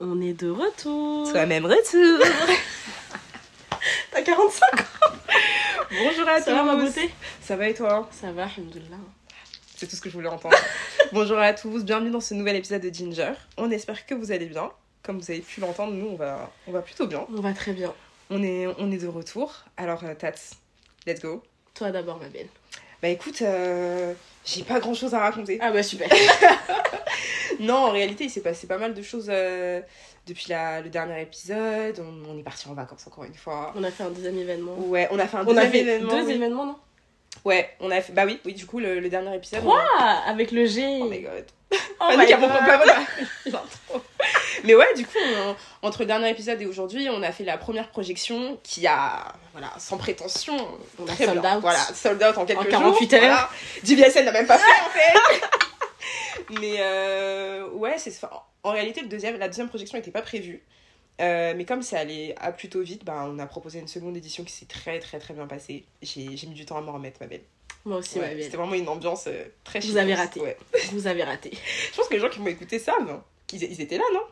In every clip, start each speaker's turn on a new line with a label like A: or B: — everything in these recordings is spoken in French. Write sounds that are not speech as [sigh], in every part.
A: On est de retour.
B: Toi même retour. [laughs]
A: T'as 45 ans.
B: Bonjour à
A: Ça va ma
B: tous.
A: beauté?
B: Ça va et toi?
A: Ça va, alhamdoulilah.
B: C'est tout ce que je voulais entendre. [laughs] Bonjour à tous, bienvenue dans ce nouvel épisode de Ginger. On espère que vous allez bien. Comme vous avez pu l'entendre, nous on va, on va plutôt bien.
A: On va très bien.
B: On est, on est de retour. Alors euh, Tats, let's go.
A: Toi d'abord, ma belle.
B: Bah écoute, euh, j'ai pas grand chose à raconter.
A: Ah bah super. [laughs]
B: Non, en réalité, il s'est passé pas mal de choses euh, depuis la- le dernier épisode. On, on est parti en vacances encore une fois.
A: On a fait un deuxième événement.
B: Ouais, on a fait un
A: On
B: deuxième
A: a fait
B: événement.
A: deux
B: oui.
A: événements, non?
B: Ouais, on a fait. Bah oui, oui, du coup, le, le dernier épisode. on
A: Trois
B: a-
A: Avec le G.
B: Oh my god.
A: Oh my God. [laughs]
B: Mais ouais, du coup, on- entre le dernier épisode et aujourd'hui, on a fait la première projection qui a, voilà, sans prétention,
A: On a
B: très
A: sold
B: bien.
A: out.
B: Voilà, sold out en quelques
A: En
B: jours.
A: 48 heures.
B: Voilà. N'a même pas fait en fait. [laughs] mais euh, ouais, c'est en réalité le deuxième, la deuxième projection n'était pas prévue. Euh, mais comme c'est allé à plutôt vite, bah, on a proposé une seconde édition qui s'est très très très bien passée. J'ai j'ai mis du temps à m'en remettre, ma belle.
A: Moi aussi,
B: Ouais,
A: ma belle.
B: C'était vraiment une ambiance euh, très
A: Vous avez raté.
B: Ouais.
A: Vous avez raté. [laughs]
B: Je pense que les gens qui m'ont écouté savent. Ils, ils étaient là, non?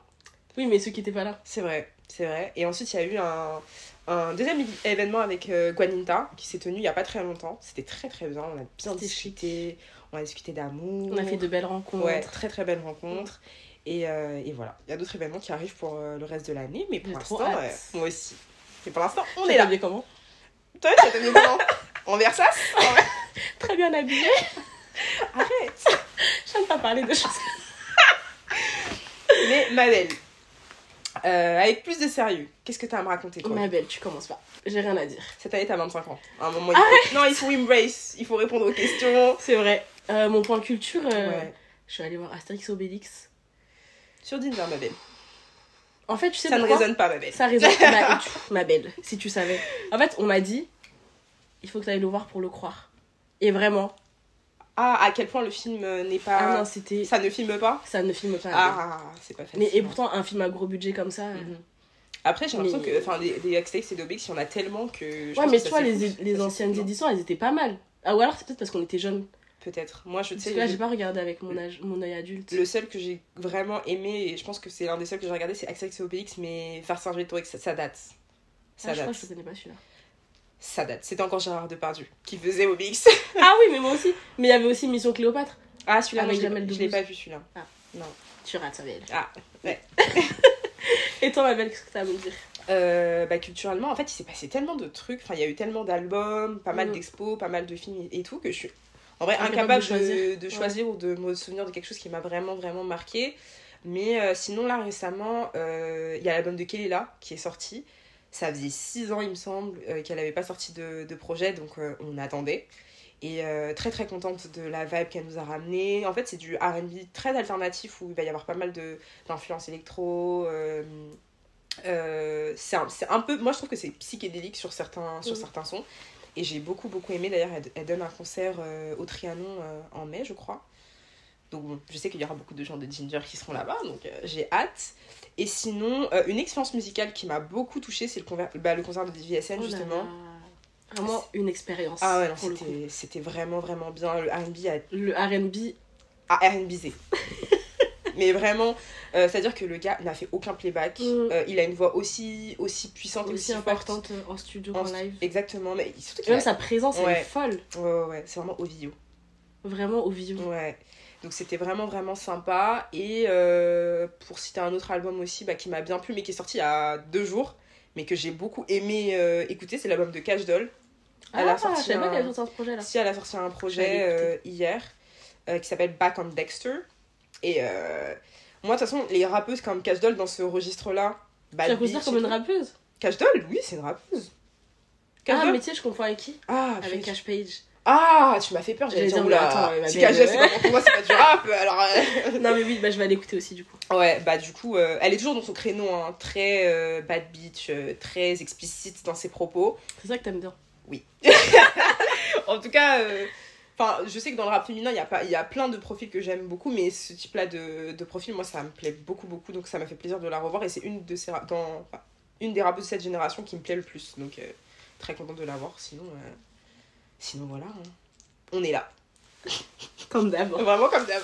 A: Oui, mais ceux qui étaient pas là.
B: C'est vrai, c'est vrai. Et ensuite, il y a eu un, un deuxième événement avec euh, Guaninta qui s'est tenu il y a pas très longtemps. C'était très très bien. On a bien discuté. On a discuté d'amour.
A: On a fait de belles rencontres.
B: Ouais, très très belles rencontres. Et, euh, et voilà. Il y a d'autres événements qui arrivent pour euh, le reste de l'année. Mais pour l'instant, euh, moi aussi. Et pour l'instant, on est là.
A: comment?
B: Toi, tu t'es comment? En Versace? [laughs]
A: Très bien habillée.
B: Arrête
A: J'aime pas parler de choses. [laughs]
B: Mais ma belle, euh, avec plus de sérieux, qu'est-ce que tu as à me raconter toi
A: Ma belle, tu commences pas. J'ai rien à dire.
B: Cette année, t'as 25 ans. À un moment, il faut... Non, il faut embrace. Il faut répondre aux questions.
A: C'est vrai. Euh, mon point culture, euh,
B: Ouais.
A: je suis allée voir Astérix Obélix.
B: Sur Dinner, ma belle.
A: En fait, tu sais
B: Ça ne résonne pas, ma belle.
A: Ça résonne. ma, [laughs] tu- ma belle, si tu savais. En fait, on m'a dit, il faut que tu ailles le voir pour le croire. Et vraiment,
B: Ah, à quel point le film euh, n'est
A: ah
B: pas.
A: non, c'était.
B: ça ne filme pas
A: Ça ne filme pas. ma belle.
B: Ah, c'est pas facile.
A: Mais et pourtant, un film à gros budget comme ça. euh,
B: Mhm. Après, j'ai l'impression
A: Mais-
B: que. Enfin, des, des Astérix et d'Obélix, il y en a tellement que. je
A: Ouais, mais
B: que
A: vois, les, les
B: Ça
A: anciennes éditions, elles étaient pas mal. Ah, ou alors c'est peut-être parce qu'on était jeunes.
B: Peut-être. Moi, je sais.
A: là, j'ai pas regardé avec mon, âge, mon œil adulte.
B: Le seul que j'ai vraiment aimé, et je pense que c'est l'un des seuls que j'ai regardé, c'est Astérix et Obélix, mais Vercingétorix, ça, ça date. Ça
A: Ah, je crois
B: date.
A: que je connais pas celui-là.
B: Ça date. C'était encore Gérard Depardieu qui faisait Obélix. [laughs]
A: ah oui, mais moi aussi. Mais il y avait aussi Mission Cléopâtre.
B: Ah, celui-là, non, je l'ai- pas vu celui-là.
A: Ah.
B: Non.
A: Tu rates, ça belle.
B: Ah, ouais. [laughs]
A: Et toi, ma belle, qu'est-ce que t'as à me dire?
B: Euh, bah, culturellement, en fait, il s'est passé tellement de trucs. Enfin, il y a eu tellement d'albums, pas mal
A: Mm.
B: d'expos, pas mal de films et tout que je suis en vrai
A: Incapable de choisir.
B: de choisir, ou de me souvenir de quelque chose qui m'a vraiment, vraiment marqué. Mais euh, sinon, là, récemment, euh, il y a l'album de Kelela qui est sorti. Ça faisait 6 ans, il me semble, euh, qu'elle n'avait pas sorti de, de projet, donc euh, on attendait. Et euh, très très contente de la vibe qu'elle nous a ramené. En fait, c'est du RB très alternatif où il va y avoir pas mal d'influences électro. euh, c'est un, peu. Moi, je trouve que c'est psychédélique sur certains, sur
A: Mhm.
B: certains sons. Et j'ai beaucoup beaucoup aimé. D'ailleurs, elle, elle donne un concert euh, au Trianon euh, en mai, je crois. Donc, bon, je sais qu'il y aura beaucoup de gens de Ginger qui seront là-bas, donc euh, j'ai hâte. Et sinon, euh, une expérience musicale qui m'a beaucoup touchée, c'est le, bah, le concert de DVSN,
A: Oh
B: justement.
A: Vraiment une expérience.
B: Ah ouais, non, c'était- c'était vraiment, vraiment bien. Le RB a
A: Le RB,
B: à RNBZ. Mais vraiment, euh, c'est-à-dire que le gars n'a fait aucun playback.
A: Mm.
B: Euh, il a une voix aussi, aussi puissante et
A: aussi
B: forte.
A: importante en studio
B: En
A: live.
B: Exactement, mais surtout
A: même
B: a-
A: sa présence, elle
B: Ouais.
A: est folle.
B: Ouais, ouais, ouais, c'est vraiment Ovio.
A: Vraiment au vivant.
B: Ouais. Donc c'était vraiment, vraiment sympa. Et euh, pour citer un autre album aussi bah, qui m'a bien plu, mais qui est sorti il y a deux jours, mais que j'ai beaucoup aimé euh, écouter, c'est l'album de Cash Doll. Elle
A: ah,
B: a sorti un-
A: qu'elle avait sorti ce projet là.
B: Si, elle a sorti un projet euh, hier qui s'appelle Back on Dexter. Et moi, de toute façon, les rappeuses comme Cash Doll dans ce registre-là,
A: Tu la
B: Bitch
A: considères comme une rappeuse?
B: Cash Doll, oui, c'est une rappeuse. Cash
A: Ah,
B: Doll
A: mais tu sais, je confonds avec qui?
B: Ah,
A: avec Cash Page.
B: Ah, tu m'as fait peur, j'allais dire, oula, c'est pas pour moi, c'est pas du rap, [laughs] alors... euh,
A: non, mais oui, bah, je vais aller écouter aussi du coup.
B: Ouais, bah du coup, euh, elle est toujours dans son créneau, hein, très euh, bad bitch, très explicite dans ses propos.
A: C'est ça que t'aimes bien. [laughs]
B: En tout cas, enfin, je sais que dans le rap féminin, il y, a pas- y a plein de profils que j'aime beaucoup, mais ce type-là de, de profil, moi, ça me plaît beaucoup, beaucoup, donc ça m'a fait plaisir de la revoir, et c'est une, de ces, dans, une des rappeuses de cette génération qui me plaît le plus, donc très contente de l'avoir. Sinon, euh, sinon voilà, hein. on est là. [laughs]
A: Comme d'hab.
B: Vraiment comme d'hab.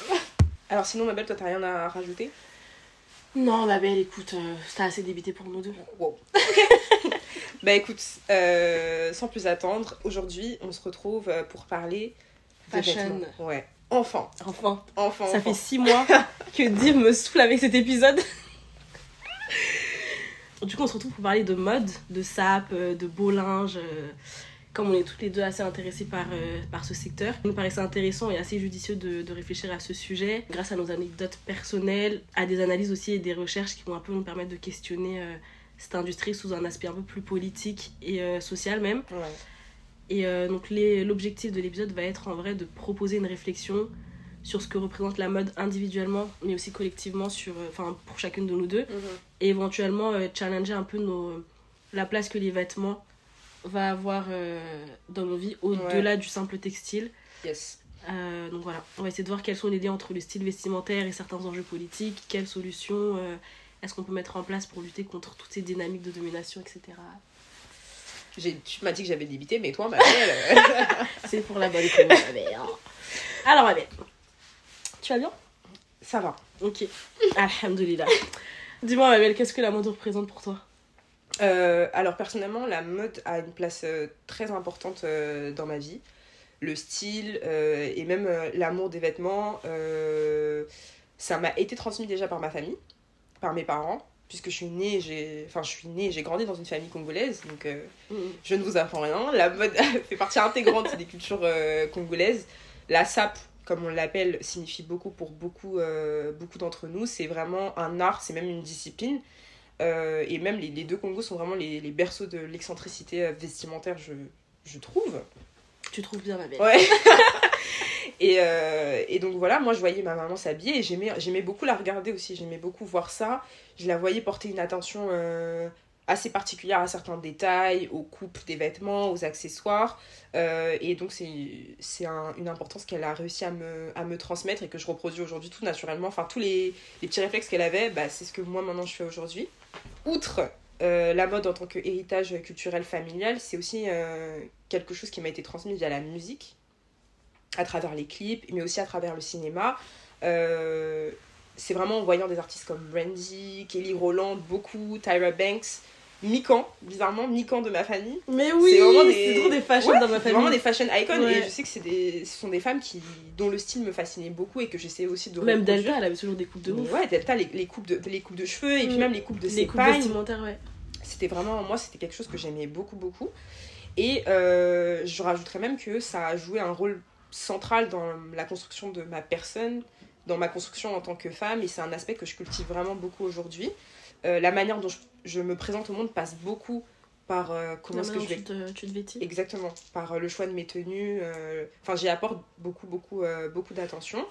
B: Alors sinon, ma belle, toi, t'as rien à rajouter?
A: Non, ma belle, écoute, euh, c'était assez débité pour nous deux.
B: Wow. [laughs] bah écoute, euh, sans plus attendre, aujourd'hui, on se retrouve euh, pour parler de
A: Fashion.
B: Ouais. Enfin,
A: Enfin,
B: enfin,
A: ça fait six mois [laughs] que Div me saoule avec cet épisode. Du coup, on se retrouve pour parler de mode, de sap, euh, de beau linge. Comme on est toutes les deux assez intéressées par, euh, par ce secteur, il nous paraissait intéressant et assez judicieux de, de réfléchir à ce sujet grâce à nos anecdotes personnelles, à des analyses aussi et des recherches qui vont un peu nous permettre de questionner euh, cette industrie sous un aspect un peu plus politique et euh, social même.
B: Ouais.
A: Et donc l'objectif de l'épisode va être en vrai de proposer une réflexion sur ce que représente la mode individuellement, mais aussi collectivement sur, enfin pour chacune de nous deux,
B: Mhm.
A: et éventuellement challenger un peu nos, la place que les vêtements va avoir euh, dans nos vies au-delà du simple textile.
B: Yes.
A: Euh, donc voilà, on va essayer de voir quels sont les liens entre le style vestimentaire et certains enjeux politiques, quelles solutions euh, est-ce qu'on peut mettre en place pour lutter contre toutes ces dynamiques de domination, etc.
B: Tu m'as dit que j'avais débité, mais toi, ma belle. [laughs]
A: C'est pour la bonne cause, ma mère. Alors, ma belle, tu vas bien?
B: Ça va.
A: Ok. Alhamdulillah. Dis-moi, ma belle, qu'est-ce que la mode représente pour toi?
B: Euh, alors personnellement, la mode a une place euh, très importante euh, dans ma vie. Le style et même l'amour des vêtements, ça m'a été transmis déjà par ma famille, par mes parents, puisque je suis née, j'ai, enfin je suis née, et j'ai grandi dans une famille congolaise, donc euh, je ne vous apprends rien. La mode [laughs] fait partie intégrante des cultures congolaises. La sap, comme on l'appelle, signifie beaucoup pour beaucoup, beaucoup d'entre nous. C'est vraiment un art, c'est même une discipline. Euh, et même les, les deux Congos sont vraiment les, les berceaux de l'excentricité euh, vestimentaire, je, je trouve.
A: Tu trouves bien, ma belle
B: Ouais. [laughs] [laughs] et, euh, et donc voilà, moi je voyais ma maman s'habiller et j'aimais, j'aimais beaucoup la regarder aussi, j'aimais beaucoup voir ça. Je la voyais porter une attention euh, assez particulière à certains détails, aux coupes des vêtements, aux accessoires. Euh, et donc c'est, un- une importance qu'elle a réussi à me, à me transmettre et que je reproduis aujourd'hui tout naturellement. Enfin, tous les, les petits réflexes qu'elle avait, bah, c'est ce que moi maintenant je fais aujourd'hui. Outre euh, la mode en tant qu'héritage culturel familial, c'est aussi euh, quelque chose qui m'a été transmis via la musique, à travers les clips, mais aussi à travers le cinéma. C'est vraiment en voyant des artistes comme Brandy, Kelly Rowland, beaucoup, Tyra Banks, Mikan, bizarrement, Mikan de ma famille.
A: Mais oui,
B: C'est vraiment des-
A: c'est trop des fashions
B: Ouais,
A: dans ma
B: c'est vraiment
A: famille.
B: des fashion icons
A: Ouais.
B: et je sais que des, ce sont des femmes qui, dont le style me fascinait beaucoup et que j'essayais aussi de
A: Même. Delta, elle avait toujours des coupes de ouf.
B: Ouais, Delta, les, les coupes de, les coupes de cheveux et puis
A: Mm.
B: même les coupes de
A: les
B: ses
A: coupes
B: pagnes
A: vestimentaires, ouais.
B: c'était vraiment moi c'était quelque chose que j'aimais beaucoup beaucoup et euh, je rajouterais même que ça a joué un rôle central dans la construction de ma personne dans ma construction en tant que femme et c'est un aspect que je cultive vraiment beaucoup aujourd'hui Euh, la manière dont je, je me présente au monde passe beaucoup par euh, comment est-ce que je vais
A: dont tu te, tu te vêtis.
B: Exactement, par euh, le choix de mes tenues. Enfin, j'y apporte beaucoup, beaucoup, beaucoup d'attention.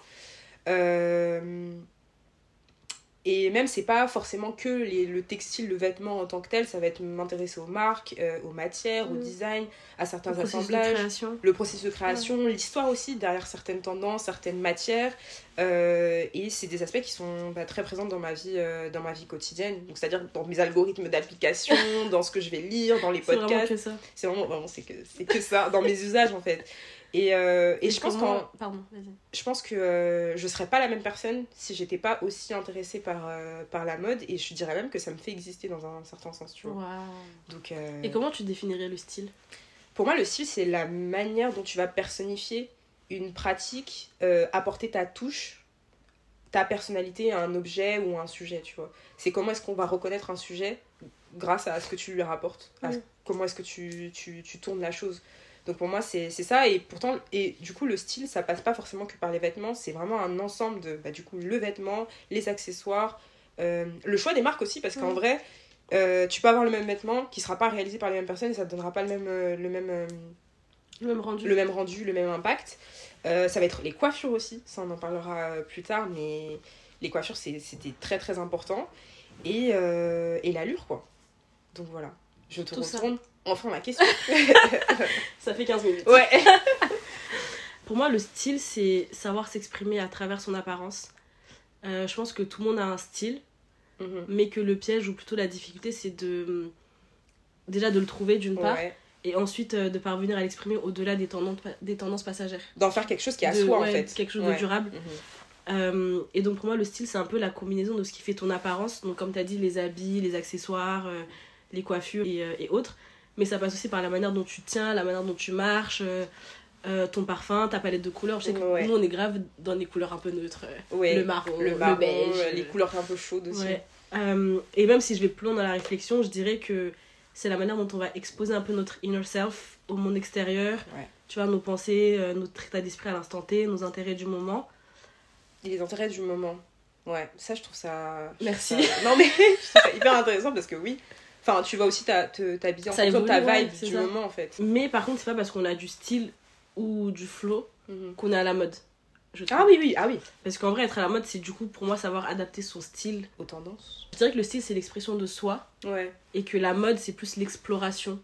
B: Et même, c'est pas forcément que les- le textile, le vêtement en tant que tel, ça va être m'intéresser aux marques, euh, aux matières, au
A: Mm.
B: design, à certains
A: Le
B: assemblages le processus de création, l'histoire aussi derrière certaines tendances, certaines matières. Euh, et c'est des aspects qui sont bah, très présents dans ma vie, euh, dans ma vie quotidienne. Donc c'est-à-dire dans mes algorithmes d'application, [laughs] dans ce que je vais lire, dans les
A: C'est vraiment
B: podcasts.
A: que ça.
B: C'est vraiment, vraiment c'est que c'est que ça dans mes usages en fait. Et, euh, et je pense qu'en
A: Pardon,
B: je pense que euh, je serais pas la même personne si j'étais pas aussi intéressée par, euh, par la mode et je dirais même que ça me fait exister dans un certain sens, tu vois. Donc,
A: Et comment tu définirais le style?
B: pour moi, le style, c'est la manière dont tu vas personnifier une pratique, apporter ta touche, ta personnalité à un objet ou à un sujet, tu vois. C'est comment est-ce qu'on va reconnaître un sujet grâce à ce que tu lui rapportes, à
A: Mm.
B: comment est-ce que tu, tu, tu tournes la chose. Donc pour moi, c'est ça. Et pourtant, et du coup, le style, ça passe pas forcément que par les vêtements. C'est vraiment un ensemble de, bah, du coup, le vêtement, les accessoires, euh, le choix des marques aussi, parce qu'en vrai, euh, tu peux avoir le même vêtement qui sera pas réalisé par les mêmes personnes et ça te donnera pas le même, euh, le même,
A: Le même rendu.
B: le même rendu, le même impact. Ça va être les coiffures aussi, ça on en parlera plus tard, mais les coiffures c'était très très important. Et, et l'allure quoi. Donc voilà, je te
A: Tout ça.
B: Enfin ma question. [laughs]
A: Ça fait 15 minutes.
B: ouais. [laughs]
A: Pour moi, le style, c'est savoir s'exprimer à travers son apparence. Euh, je pense que tout le monde a un style,
B: Mhm.
A: mais que le piège, ou plutôt la difficulté, c'est de. Déjà de le trouver d'une part,
B: Ouais.
A: et ensuite euh, de parvenir à l'exprimer au-delà des tendances, des tendances passagères.
B: D'en faire quelque chose qui est à
A: De-
B: soi, en fait.
A: Quelque chose
B: Ouais.
A: de durable.
B: Mhm.
A: Euh, et donc pour moi, le style, c'est un peu la combinaison de ce qui fait ton apparence. Donc comme tu as dit, les habits, les accessoires, euh, les coiffures et, euh, et autres. Mais ça passe aussi par la manière dont tu tiens, la manière dont tu marches, euh, euh, ton parfum, ta palette de couleurs. Je sais que
B: Ouais.
A: nous, on est grave dans des couleurs un peu neutres. euh,
B: Ouais.
A: Le marron,
B: Le
A: beige.
B: les couleurs un peu chaudes aussi.
A: Ouais. Euh, et même si je vais plus loin dans la réflexion, je dirais que c'est la manière dont on va exposer un peu notre inner self au monde extérieur. Tu vois, nos pensées, notre état d'esprit à l'instant T, nos intérêts du moment.
B: Et les intérêts du moment. Ouais, ça, je trouve ça. je
A: Merci.
B: trouve ça- Non, mais [laughs] je trouve ça hyper intéressant parce que oui. Enfin, tu vas aussi t'habiller en
A: Ça
B: fonction de ta
A: ouais,
B: vibe
A: c'est
B: du
A: ça.
B: moment, en fait.
A: Mais par contre, c'est pas parce qu'on a du style ou du flow qu'on est à la mode. Je.
B: Ah oui, oui, ah oui.
A: Parce qu'en vrai, être à la mode, c'est du coup pour moi savoir adapter son style.
B: Aux tendances.
A: Je dirais que le style, c'est l'expression de soi
B: Ouais.
A: et que la mode, c'est plus l'exploration.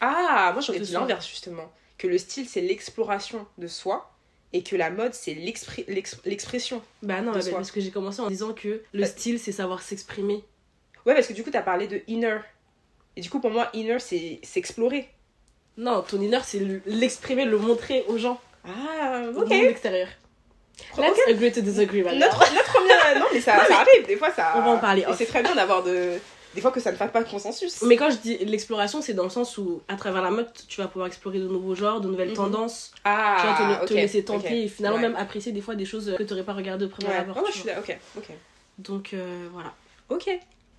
B: Ah, moi j'aurais dit l'inverse justement. Que le style c'est l'exploration de soi et que la mode c'est l'expression.
A: Bah non,
B: De
A: bah,
B: soi.
A: parce que j'ai commencé en disant que le
B: Bah-
A: style, c'est savoir s'exprimer.
B: Ouais, parce que du coup t'as parlé de inner. Et du coup pour moi inner c'est s'explorer.
A: Non, ton inner, c'est le- l'exprimer, le montrer aux gens.
B: Ah,
A: au
B: ok.
A: monde extérieur. Let's agree to disagree.
B: Notre, notre première. Non, mais ça, ça arrive, des fois ça.
A: On va en parler
B: Et c'est très bien d'avoir de. Des fois que ça ne fasse pas consensus.
A: Mais quand je dis l'exploration, c'est dans le sens où, à travers la mode, tu vas pouvoir explorer de nouveaux genres, de nouvelles
B: Mhm.
A: tendances. tu
B: Ah,
A: vas te, laisser tenter
B: ok.
A: et finalement
B: Ouais.
A: même apprécier des fois des choses que tu n'aurais pas regardées au premier
B: Ouais,
A: abord. Tu
B: je suis là, ok, ok.
A: Donc euh, voilà.
B: Ok,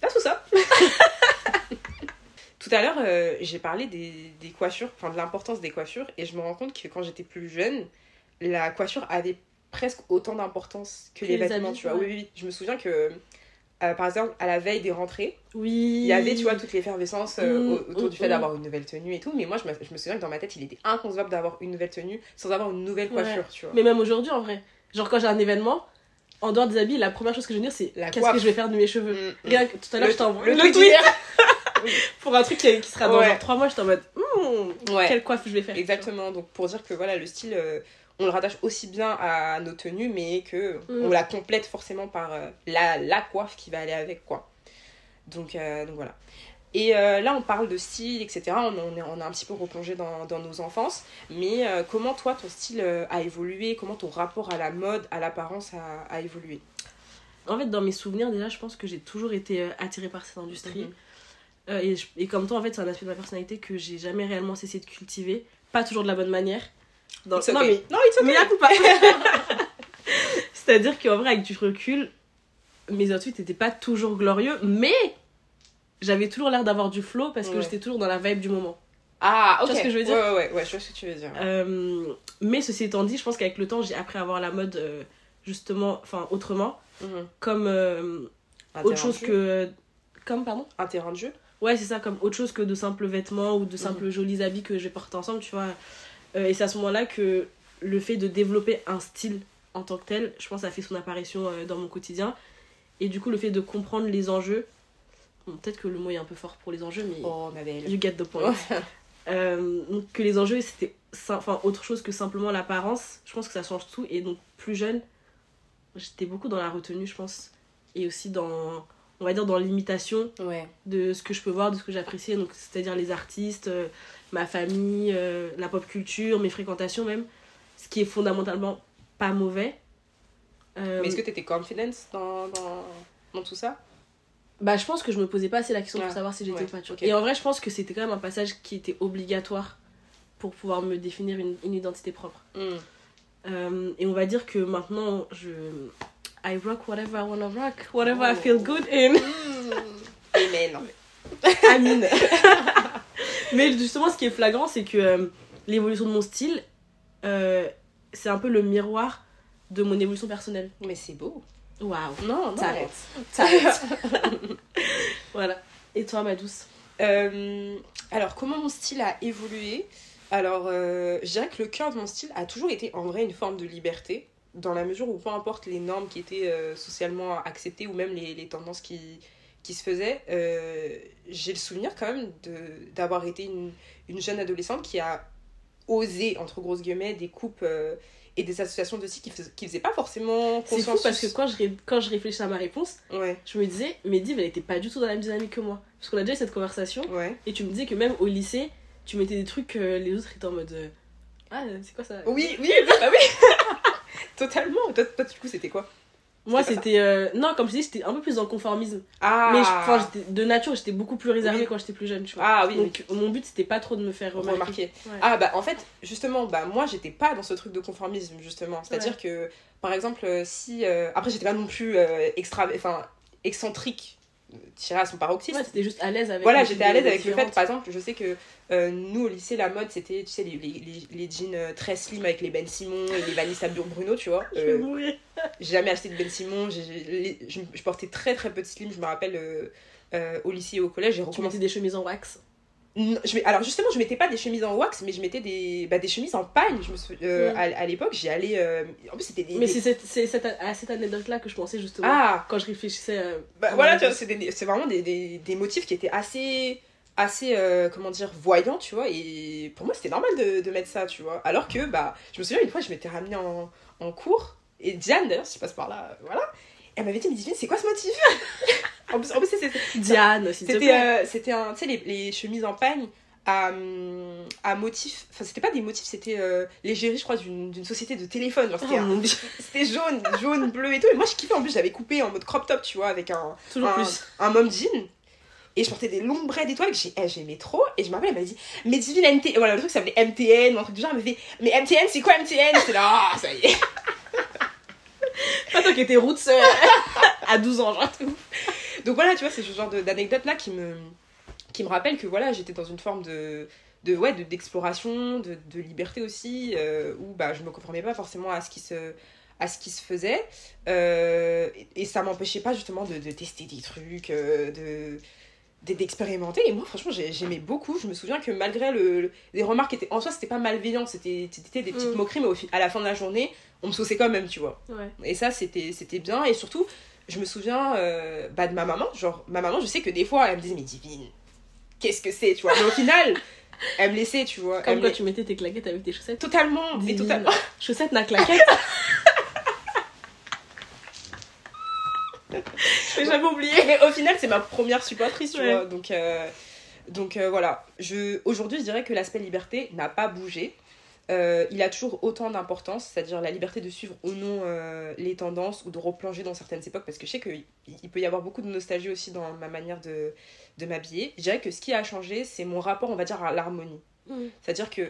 B: là tout ça. Tout à l'heure, euh, j'ai parlé des, des coiffures, enfin de l'importance des coiffures, et je me rends compte que quand j'étais plus jeune, la coiffure avait presque autant d'importance que,
A: Que
B: les
A: les
B: vêtements,
A: habits,
B: tu vois.
A: ouais.
B: Oui, oui, oui. Je me souviens que, euh, par exemple, à la veille des rentrées,
A: Oui.
B: il y avait, tu vois, toute l'effervescence euh,
A: Mm,
B: au- autour
A: mm,
B: du fait
A: mm.
B: d'avoir une nouvelle tenue et tout, mais moi, je me, je me souviens que dans ma tête, il était inconcevable d'avoir une nouvelle tenue sans avoir une nouvelle
A: Ouais.
B: coiffure, tu vois.
A: Mais même aujourd'hui, en vrai. Genre quand j'ai un événement, en dehors des habits, la première chose que je veux dire, c'est
B: La
A: qu'est-ce que je vais faire de mes cheveux.
B: Mm, mm.
A: Rien que tout à l'heure, je t'envoie
B: le
A: le,
B: tweet. [laughs]
A: Pour un truc qui, qui sera dans
B: Ouais.
A: genre 3 mois, je suis en mode, Hmm,
B: Ouais.
A: quelle coiffe je vais faire.
B: Exactement, donc pour dire que voilà, le style, euh, on le rattache aussi bien à nos tenues, mais que
A: Mm.
B: on la complète forcément par euh, la, la coiffe qui va aller avec, quoi. Donc, euh, donc voilà. Et euh, là, on parle de style, etc. On, on est, on est un petit peu replongé dans, dans nos enfances. Mais euh, comment toi, ton style euh, a évolué? Comment ton rapport à la mode, à l'apparence a, a évolué?
A: En fait, dans mes souvenirs, déjà, je pense que j'ai toujours été attirée par cette industrie.
B: Mhm.
A: Et, je- et comme toi, en fait, c'est un aspect de ma personnalité que j'ai jamais réellement cessé de cultiver. Pas toujours de la bonne manière. Dans...
B: It's
A: Non,
B: okay.
A: mais
B: Non, it's okay.
A: Mais à coup pas? [laughs] C'est-à-dire qu'en vrai, avec du recul, mes outfits n'étaient pas toujours glorieux, mais j'avais toujours l'air d'avoir du flow parce que
B: Ouais.
A: j'étais toujours dans la vibe du moment.
B: Ah, ok.
A: Tu vois ce que je veux dire
B: Ouais, ouais, ouais, je vois ce que tu veux dire.
A: Euh, mais ceci étant dit, je pense qu'avec le temps, j'ai appris à voir la mode euh, justement, enfin autrement,
B: Mhm.
A: comme euh, autre chose que. Comme, pardon?
B: Un terrain de jeu
A: Ouais, c'est ça, comme autre chose que de simples vêtements ou de simples jolis habits que je vais porter ensemble, tu vois. Et c'est à ce moment-là que le fait de développer un style en tant que tel, je pense, ça fait son apparition dans mon quotidien. Et du coup, le fait de comprendre les enjeux, bon, peut-être que le mot est un peu fort pour les enjeux, mais
B: Oh, ma belle.
A: you get the point. [laughs] Euh, donc que les enjeux, c'était enfin, autre chose que simplement l'apparence, je pense que ça change tout. Et donc, plus jeune, j'étais beaucoup dans la retenue, je pense. Et aussi dans, on va dire, dans l'imitation
B: Ouais.
A: de ce que je peux voir, de ce que j'apprécie, donc c'est-à-dire les artistes, euh, ma famille, euh, la pop culture, mes fréquentations même, ce qui est fondamentalement pas mauvais. Euh,
B: Mais est-ce que t'étais confident dans, dans, dans tout ça?
A: Bah, je pense que je me posais pas assez la question
B: Ah,
A: pour savoir si j'étais
B: ouais, ok.
A: Et en vrai, je pense que c'était quand même un passage qui était obligatoire pour pouvoir me définir une, une identité propre.
B: Mm.
A: Euh, et on va dire que maintenant, je. I rock whatever I wanna rock, whatever I
B: Oh.
A: feel good in.
B: Amen. [laughs]
A: Amine. [laughs] Mais justement, ce qui est flagrant, c'est que euh, l'évolution de mon style, euh, c'est un peu le miroir de mon évolution personnelle.
B: Mais c'est beau.
A: Waouh.
B: Non, non.
A: T'arrêtes. [laughs]
B: T'arrêtes. [laughs]
A: Voilà. Et toi, ma douce
B: Euh, alors, comment mon style a évolué? Alors, euh, je dirais que le cœur de mon style a toujours été en vrai une forme de liberté, dans la mesure où peu importe les normes qui étaient euh, socialement acceptées ou même les, les tendances qui, qui se faisaient, j'ai le souvenir quand même d'avoir été une, une jeune adolescente qui a osé, entre grosses guillemets, des coupes et des associations de qui, fais- qui faisaient pas forcément
A: C'est fou parce que quand je, ré- quand je réfléchis à ma réponse,
B: Ouais,
A: je me disais, mais Div, elle était pas du tout dans la même dynamique que moi. Parce qu'on a déjà eu cette conversation,
B: ouais.
A: et tu me disais que même au lycée, tu mettais des trucs, euh, les autres étaient en mode. euh, ah, c'est quoi ça?
B: Oui, oui, bah [laughs] oui [laughs] Totalement toi, toi, du coup, c'était quoi?
A: Moi,
B: c'était
A: euh, Non, comme je disais, j'étais un peu plus dans le conformisme.
B: Ah
A: Mais je- de nature, j'étais beaucoup plus réservée
B: Oui.
A: quand j'étais plus jeune, tu vois.
B: Ah oui,
A: Donc, mon but, c'était pas trop de me faire remarquer. Ouais.
B: Ah bah en fait justement bah moi j'étais pas dans ce truc de conformisme justement c'est à dire que par exemple euh, si euh, après j'étais pas non plus euh, extra enfin excentrique tirée à son paroxysme
A: Ouais, t'étais juste à l'aise avec.
B: voilà j'étais à l'aise avec le fait par exemple je sais que euh, nous au lycée la mode c'était tu sais les, les, les, les jeans euh, très slim avec les Ben Simon et les Vanessa Bruno tu vois [laughs]
A: Je vais
B: Euh,
A: mourir.
B: j'ai jamais acheté de Ben Simon les- je, je portais très très peu de slim je me rappelle euh, au lycée et au collège j'ai recommencé
A: des chemises en wax.
B: Je alors justement, je mettais pas des chemises en wax, mais je mettais des, bah, des chemises en pagne. Je me sou- euh,
A: Mm.
B: à, à l'époque, j'y allais. euh, en plus, c'était des.
A: Mais
B: des-
A: c'est cette, à cette anecdote-là que je pensais justement.
B: Ah
A: Quand je réfléchissais. euh,
B: bah, Voilà, c'est vraiment des, des, des motifs qui étaient assez. assez euh, comment dire voyants tu vois et pour moi c'était normal de, de mettre ça tu vois alors que bah je me souviens une fois je m'étais ramenée en, en cours et Diane d'ailleurs si tu passes par là voilà elle m'avait dit mais Divine c'est quoi ce motif? En plus, en plus c'est-
A: Diane, te
B: C'était euh, c'était un tu sais les, les chemises en pagne à, hum, à motif enfin c'était pas des motifs c'était euh, l'égérie je crois d'une société de téléphone. Genre c'était
A: Oh [laughs]
B: c'était jaune jaune bleu et tout. Et moi je kiffais. En plus j'avais coupé en mode crop top tu vois avec un
A: toujours
B: un,
A: plus.
B: un mom jean. Et je portais des longues tout et j'ai- eh, j'aimais trop. Et je me rappelle elle m'avait dit mais divine MTN voilà le truc ça s'appelait MTN ou un truc du genre elle m'avait dit mais MTN c'est quoi MTN j'étais là ah ça y est. [laughs]
A: Pas toi qui étais roots euh, à 12 ans, genre.
B: Donc voilà, tu vois, c'est ce genre d'anecdote là qui me, qui me rappelle que voilà, j'étais dans une forme de, de ouais, de- d'exploration, de, de liberté aussi, euh, où bah, je me conformais pas forcément à ce qui se, à ce qui se faisait. Euh, et, et ça m'empêchait pas justement de, de tester des trucs, euh, de d'expérimenter et moi franchement j'ai- j'aimais beaucoup je me souviens que malgré le, le- les remarques étaient en soi c'était pas malveillant c'était des petites
A: Mm.
B: moqueries mais au à la fin de la journée on me sauçait quand même tu vois
A: Ouais.
B: et ça, c'était c'était bien. Et surtout, je me souviens euh, bah, de ma maman. Genre, ma maman, je sais que des fois, elle me disait, mais divine, qu'est-ce que c'est, tu vois? Mais au final, [laughs] elle me laissait, tu vois.
A: Comme quand
B: me-
A: tu mettais tes claquettes avec tes chaussettes.
B: Totalement, mais
A: Divine.
B: totalement. [laughs]
A: Chaussettes na claquettes. [laughs] Je jamais oublier.
B: Mais au final, c'est ma première supportrice, tu
A: Ouais.
B: vois. Donc, euh, donc euh, voilà. Je, aujourd'hui, je dirais que l'aspect liberté n'a pas bougé. Euh, il a toujours autant d'importance, c'est-à-dire la liberté de suivre ou non euh, les tendances ou de replonger dans certaines époques, parce que je sais qu'il il peut y avoir beaucoup de nostalgie aussi dans ma manière de, de m'habiller. Je dirais que ce qui a changé, c'est mon rapport, on va dire, à l'harmonie.
A: Mm.
B: C'est-à-dire que,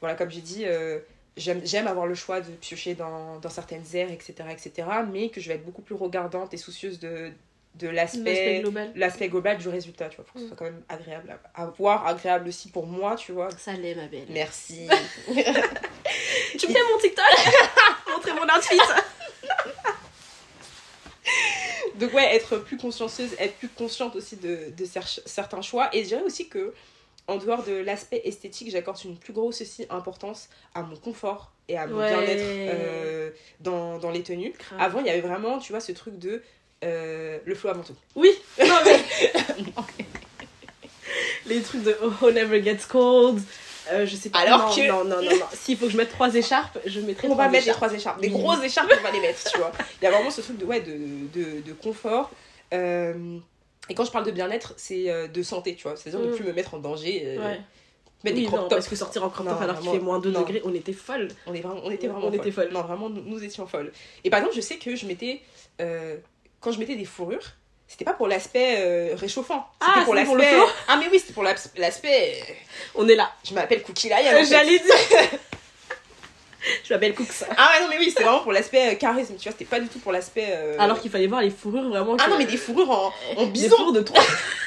B: voilà, comme j'ai dit, euh, j'aime j'aime avoir le choix de piocher dans, dans certaines aires, etc., etc., mais que je vais être beaucoup plus regardante et soucieuse de, de
A: L'aspect global.
B: global du résultat, tu vois, pour que ce
A: Mm.
B: soit quand même agréable à, voir, agréable aussi pour moi, tu vois.
A: Ça l'est, ma belle.
B: Merci. [laughs]
A: Tu me fais mon TikTok? [laughs] Montrer mon outfit [laughs]
B: Donc ouais, être plus consciencieuse, être plus consciente aussi de, de cer- certains choix. Et je dirais aussi que, en dehors de l'aspect esthétique, j'accorde une plus grosse aussi importance à mon confort et à mon
A: Ouais.
B: bien-être euh, dans, dans les tenues.
A: Grave.
B: Avant, il y avait vraiment, tu vois, ce truc de euh, le flow avant tout.
A: Oui [laughs] Non mais... Les trucs de Oh Never Gets Cold. euh, je sais pas.
B: Alors
A: non,
B: que-
A: Non, non, non, non. S'il faut que je mette trois écharpes, je mettrai
B: On va mettre les trois écharpes. Des grosses écharpes, on va les mettre, tu vois. Il y a vraiment ce truc de, ouais, de, de, de confort. Euh, et quand je parle de bien-être, c'est de santé, tu vois. C'est-à-dire de
A: Mm.
B: plus me mettre en danger.
A: Ouais.
B: Mettre
A: Oui,
B: des crop
A: non, parce que sortir en crop top alors qu'il
B: vraiment,
A: fait moins 2
B: non.
A: degrés, on était folles.
B: On, est vraiment, on était
A: On
B: vraiment
A: était folles.
B: Non, vraiment, nous, nous étions folles. Et par exemple, je sais que je mettais. euh, quand je mettais des fourrures, c'était pas pour l'aspect euh, réchauffant. C'était
A: Ah,
B: pour l'aspect. ah, mais oui, c'était pour l'aspect. euh,
A: On est là.
B: Je m'appelle Cookie Lion. fait.
A: J'allais dire. [laughs] je m'appelle Cooks.
B: Ah, ouais, non, mais oui, c'était vraiment pour l'aspect euh, charisme, tu vois. C'était pas du tout pour l'aspect. euh,
A: Alors qu'il fallait voir les fourrures vraiment.
B: Ah
A: que-
B: non, mais des fourrures en, en
A: Des
B: bison.
A: fourrures de 3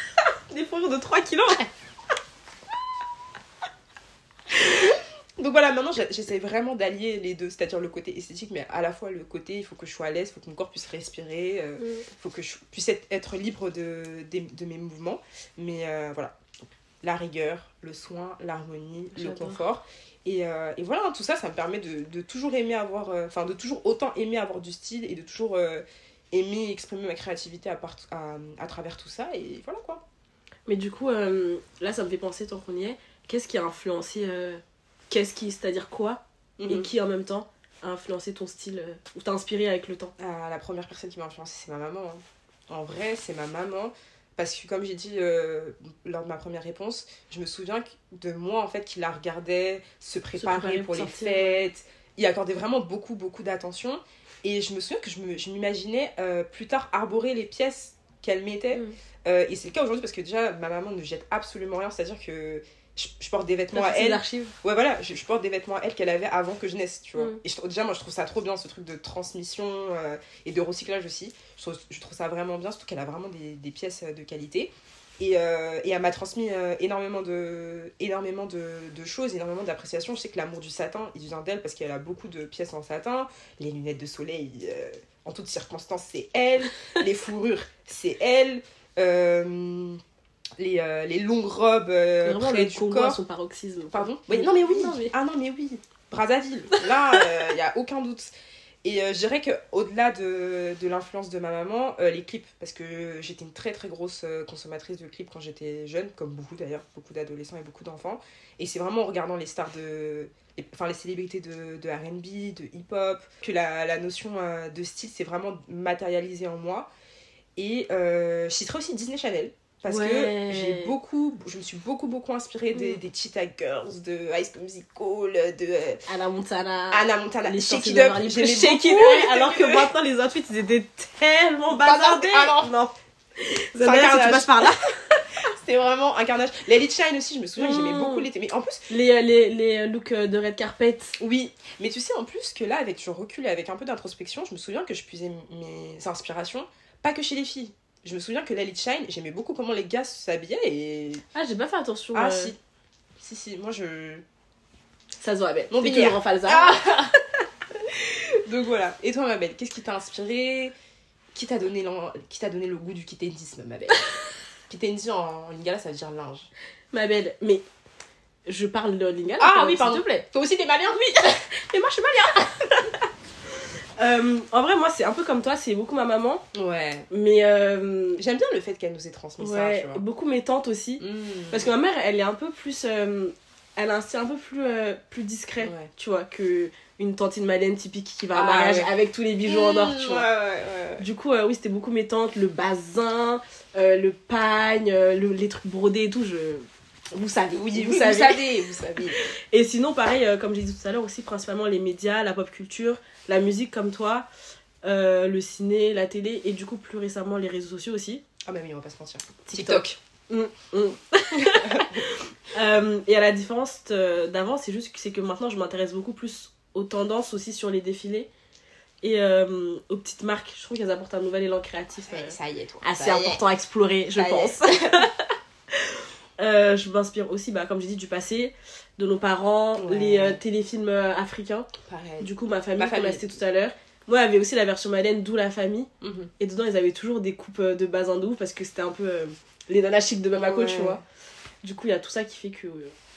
A: [laughs] Des fourrures de 3 kilos
B: Donc voilà, maintenant j'essaie vraiment d'allier les deux, c'est-à-dire le côté esthétique, mais à la fois le côté il faut que je sois à l'aise, il faut que mon corps puisse respirer, euh, il faut que je puisse être, être libre de, mes mouvements. Mais euh, voilà, la rigueur, le soin, l'harmonie, le confort. Et, euh, et voilà, tout ça, ça me permet de, de toujours aimer avoir, enfin de toujours autant aimer avoir du style et de toujours aimer exprimer ma créativité à, part, à, à travers tout ça. Et voilà quoi.
A: Mais du coup, là, ça me fait penser, tant qu'on y est, qu'est-ce qui a influencé. Qu'est-ce qui. C'est-à-dire quoi Et
B: Mhm.
A: qui en même temps a influencé ton style euh, ou t'a inspiré avec le temps
B: Ah, la première personne qui m'a influencée, c'est ma maman. hein. En vrai, c'est ma maman. Parce que, comme j'ai dit euh, lors de ma première réponse, je me souviens de moi, en fait, qui la regardait se préparer,
A: préparer
B: pour
A: pour
B: les fêtes. Il accordait vraiment beaucoup, beaucoup d'attention. Et je me souviens que je me- je m'imaginais euh, plus tard arborer les pièces qu'elle mettait. Euh, et c'est le cas aujourd'hui parce que déjà, ma maman ne jette absolument rien. C'est-à-dire que je, je porte des vêtements à elle.
A: l'archive.
B: Ouais, voilà, je, je porte des vêtements à elle qu'elle avait avant que je naisse, tu vois.
A: Mm.
B: Et je déjà, moi, je trouve ça trop bien, ce truc de transmission euh, et de recyclage aussi. Je trouve, je trouve ça vraiment bien, surtout qu'elle a vraiment des, des pièces euh, de qualité. Et, euh, et elle m'a transmis euh, énormément, de, énormément de, de choses, énormément d'appréciation. Je sais que l'amour du satin, il vient d'elle parce qu'elle a beaucoup de pièces en satin. Les lunettes de soleil, en toutes circonstances, c'est elle. Les fourrures, c'est elle. Euh, les, euh, les longues robes euh,
A: Vraiment
B: près
A: le
B: du corps.
A: son paroxysme.
B: Pardon oui, Non mais oui
A: Non, mais-
B: Ah non mais oui Brazzaville Là, il n'y a aucun doute. Et euh, je dirais qu'au-delà de, de l'influence de ma maman, euh, les clips, parce que j'étais une très très grosse euh, consommatrice de clips quand j'étais jeune, comme beaucoup d'ailleurs, beaucoup d'adolescents et beaucoup d'enfants. Et c'est vraiment en regardant les stars de... Enfin, les célébrités de, de RB, de hip-hop, que la, la notion euh, de style s'est vraiment matérialisée en moi. Et euh, je citerai aussi Disney Channel. Parce
A: Ouais.
B: que j'ai beaucoup, je me suis beaucoup beaucoup inspirée des,
A: Mm.
B: des Cheetah Girls, de School Musical, de euh,
A: Anna Montana.
B: Anna Montana,
A: les
B: Shake It Up,
A: Shake It
B: les
A: alors que maintenant les outfits ils étaient tellement
B: Bazardés. Alors,
A: non.
B: un
A: si tu
B: carnage.
A: passes par là. [laughs]
B: C'était vraiment un carnage. Lily Shine aussi, je me souviens que j'aimais
A: Mm.
B: beaucoup l'été. Mais en plus,
A: Les, les, les looks de red carpet.
B: oui. Mais tu sais, en plus que là, avec du recul et avec un peu d'introspection, je me souviens que je puisais mes inspirations, pas que chez les filles. Je me souviens que Lily Shine, j'aimais beaucoup comment les gars s'habillaient et.
A: Ah, j'ai pas fait attention.
B: Ah
A: euh,
B: si. Si, si, moi je.
A: Ça se voit, belle.
B: Mon
A: toujours en falsa.
B: Ah [laughs] Donc voilà. Et toi, ma belle, qu'est-ce qui t'a inspiré? Qui t'a donné, l'en- qui t'a donné le goût du kitendisme, ma belle? [laughs] Kitendi en lingala, ça veut dire linge.
A: Ma belle, mais je parle de lingala.
B: Ah oui, pardon.
A: S'il te plaît.
B: Toi aussi, t'es malien Oui [laughs]
A: Mais moi, je suis pas bien. Euh, en vrai, moi, c'est un peu comme toi, c'est beaucoup ma maman.
B: Ouais.
A: Mais euh,
B: J'aime bien le fait qu'elle nous ait transmis ça,
A: ouais,
B: tu vois.
A: beaucoup mes tantes aussi.
B: Mm.
A: Parce que ma mère, elle est un peu plus. euh, elle a un style un peu plus, plus discret,
B: Ouais.
A: tu vois, que une tantine malienne typique qui va à
B: Ah,
A: mariage
B: ouais.
A: avec tous les bijoux en or, tu
B: ouais,
A: vois.
B: ouais, ouais.
A: Du coup, oui, c'était beaucoup mes tantes, le bazin, le pagne, le- les trucs brodés et tout. Je... Vous savez,
B: Oui,
A: vous, savez.
B: vous savez, vous savez.
A: Et sinon, pareil, euh, comme j'ai dit tout à l'heure, aussi principalement les médias, la pop culture, la musique comme toi, euh, le ciné, la télé et du coup, plus récemment, les réseaux sociaux aussi.
B: Ah bah oui, on va pas se mentir.
A: TikTok. Mm, mm. [laughs] Euh, et à la différence euh, d'avant, c'est juste que c'est que maintenant, je m'intéresse beaucoup plus aux tendances aussi sur les défilés et euh, aux petites marques. Je trouve qu'elles apportent un nouvel élan créatif. euh,
B: ça y est, toi.
A: assez
B: est.
A: important à explorer, je
B: Ça
A: pense. [laughs] Euh, je m'inspire aussi, bah, comme j'ai dit, du passé, de nos parents,
B: Ouais.
A: les euh, téléfilms euh, africains.
B: Pareil.
A: Du coup, ma famille,
B: famille.
A: a cité tout à l'heure. Moi, avait aussi la version Madeleine, d'où la famille.
B: Mhm.
A: Et dedans, ils avaient toujours des coupes de bazin de ouf parce que c'était un peu les nanas chic de Bamako, tu
B: Ouais.
A: vois. Du coup, il y a tout ça qui fait que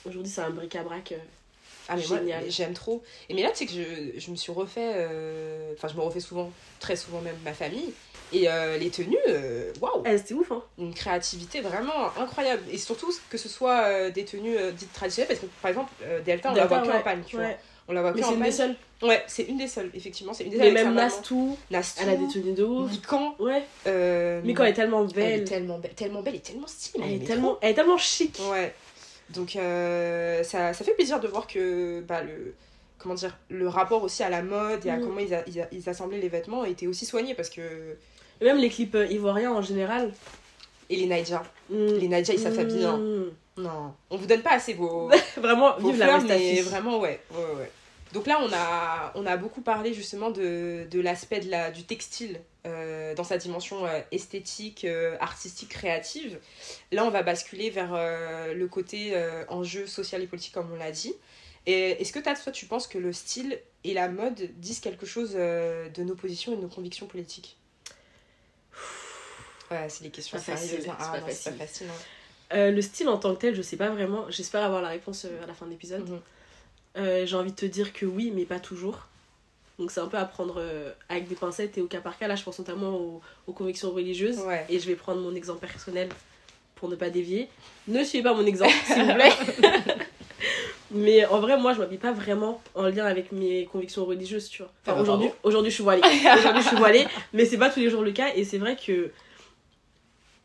A: aujourd'hui, c'est un bric-à-brac.
B: Ah mais moi
A: Génial.
B: j'aime trop. Et mais là tu sais que je, je me suis refait, euh, enfin je me refais souvent, très souvent même ma famille. Et euh, les tenues, euh, waouh,
A: Eh, c'était ouf, hein.
B: une créativité vraiment incroyable. Et surtout que ce soit euh, des tenues dites traditionnelles, parce que par exemple Delta on la voit que
A: ouais,
B: en panne, tu vois.
A: ouais.
B: On la voit que
A: Mais c'est une des seules.
B: Ouais, c'est une des seules, effectivement. C'est une des
A: Mais
B: seules. avec
A: même. Nastou,
B: Nastou,
A: elle a des tenues de ouf.
B: Mikan,
A: Ouais. Mais elle est tellement
B: elle est
A: belle,
B: tellement belle, tellement belle et tellement stylée.
A: elle
B: mais
A: est tellement, elle est tellement chic.
B: Ouais. Donc euh, ça, ça fait plaisir de voir que bah, le comment dire le rapport aussi à la mode et à
A: Mm.
B: comment ils, a- ils, a- ils assemblaient les vêtements était aussi soigné parce que
A: Et même les clips euh, ivoiriens en général.
B: et les Naija
A: mm,
B: les Naija ils savent s'habiller hein.
A: mm.
B: non on vous donne pas assez vos, [laughs]
A: Vraiment,
B: vos
A: vive la
B: fleurs mais vraiment ouais, ouais ouais donc là on a on a beaucoup parlé justement de, de l'aspect de la du textile euh, dans sa dimension euh, esthétique euh, artistique créative là on va basculer vers euh, le côté euh, enjeu social et politique comme on l'a dit et est-ce que toi tu penses que le style et la mode disent quelque chose euh, de nos positions et de nos convictions politiques? Ouais, c'est les questions
A: Pas
B: sérieuses, hein.
A: c'est
B: Ah
A: pas
B: non, c'est pas
A: facile.
B: hein.
A: Euh, le style en tant que tel, je sais pas vraiment. J'espère avoir la réponse euh, à la fin de l'épisode.
B: Mhm.
A: Euh, J'ai envie de te dire que oui, mais pas toujours. Donc c'est un peu à prendre euh, avec des pincettes et au cas par cas. Là, je pense notamment aux, aux convictions religieuses.
B: Ouais.
A: Et je vais prendre mon exemple personnel pour ne pas dévier. Ne suivez pas mon exemple, s'il vous plaît. [laughs] mais en vrai, moi, je m'habille pas vraiment en lien avec mes convictions religieuses, tu vois.
B: Ah bah,
A: aujourd'hui, aujourd'hui, je suis voilée. aujourd'hui, je suis voilée. Mais c'est pas tous les jours le cas. Et c'est vrai que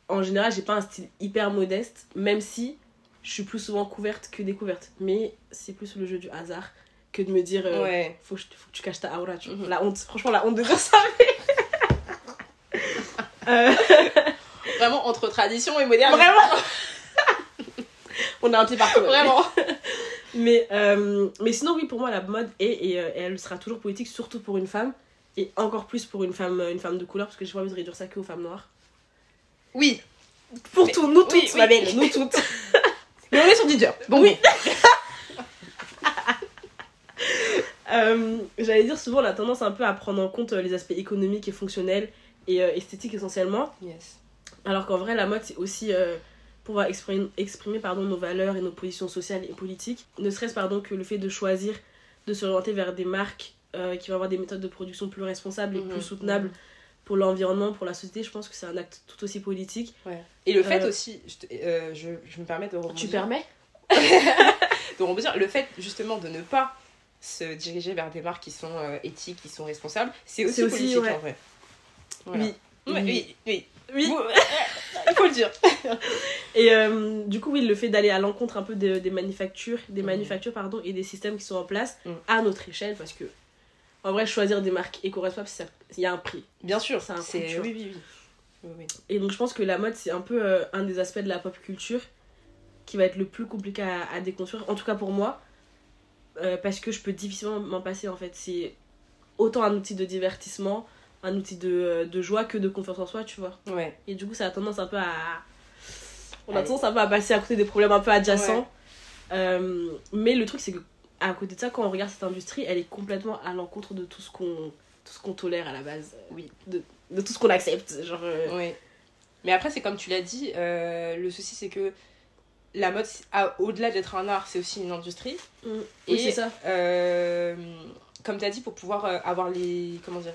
A: en général, j'ai pas un style hyper modeste, même si je suis plus souvent couverte que découverte. Mais c'est plus le jeu du hasard que de me dire euh,
B: Ouais.
A: faut, que faut que tu caches ta aura, tu vois.
B: Mhm.
A: La honte, franchement, la honte de dire ça. [laughs] Euh,
B: Vraiment entre tradition et moderne.
A: vraiment On a un pied partout.
B: Vraiment. [laughs]
A: Mais, euh, mais sinon, oui, pour moi, la mode est et, et elle sera toujours politique, surtout pour une femme. Et encore plus pour une femme, une femme de couleur, parce que j'ai pas envie de réduire ça que aux femmes noires.
B: Oui.
A: Pour
B: Mais-
A: tout, nous
B: oui,
A: toutes,
B: oui.
A: ma belle, nous toutes.
B: Mais on est sur Ginger. Bon,
A: Oui. [laughs] Euh, J'allais dire, souvent, on a tendance un peu à prendre en compte euh, les aspects économiques et fonctionnels et euh, esthétiques essentiellement.
B: Yes.
A: Alors qu'en vrai, la mode, c'est aussi euh, pouvoir exprimer, exprimer pardon, nos valeurs et nos positions sociales et politiques. Ne serait-ce pardon, que le fait de choisir de s'orienter vers des marques qui vont avoir des méthodes de production plus responsables et
B: Mhm.
A: plus soutenables pour l'environnement, pour la société. Je pense que c'est un acte tout aussi politique.
B: Ouais. Et le fait
A: Euh,
B: aussi, je, te- euh, je, je me permets de rebondir.
A: Tu permets? [laughs]
B: De rebondir. Le fait justement de ne pas se diriger vers des marques qui sont euh, éthiques, qui sont responsables, c'est aussi politique
A: ouais.
B: en vrai. Voilà.
A: Oui. Oui.
B: oui, oui.
A: Oui.
B: Il faut le dire. [laughs]
A: Et euh, du coup, oui, le fait d'aller à l'encontre un peu de- des manufactures, des
B: Mhm.
A: manufactures pardon, et des systèmes qui sont en place
B: Mhm.
A: à notre échelle, parce que en vrai, choisir des marques éco-responsables, il y a un prix.
B: Bien sûr,
A: C'est un culture.
B: oui, oui, oui.
A: Et donc, je pense que la mode, c'est un peu euh, un des aspects de la pop culture qui va être le plus compliqué à, à déconstruire, en tout cas pour moi, euh, parce que je peux difficilement m'en passer en fait. C'est autant un outil de divertissement, un outil de, euh, de joie que de confiance en soi, tu vois.
B: Ouais.
A: Et du coup, ça a tendance un peu à. On a
B: Allez.
A: tendance un peu à passer à côté des problèmes un peu adjacents. Euh, mais le truc, c'est que à côté de ça, quand on regarde cette industrie, elle est complètement à l'encontre de tout ce qu'on tout ce qu'on tolère à la base. Oui, de, de tout ce qu'on accepte. Genre. euh,
B: Oui. Mais après, c'est comme tu l'as dit, euh, le souci c'est que la mode, au-delà d'être un art, c'est aussi une industrie.
A: mm, oui,
B: Et
A: c'est ça.
B: euh, comme tu as dit, pour pouvoir euh, avoir les. Comment dire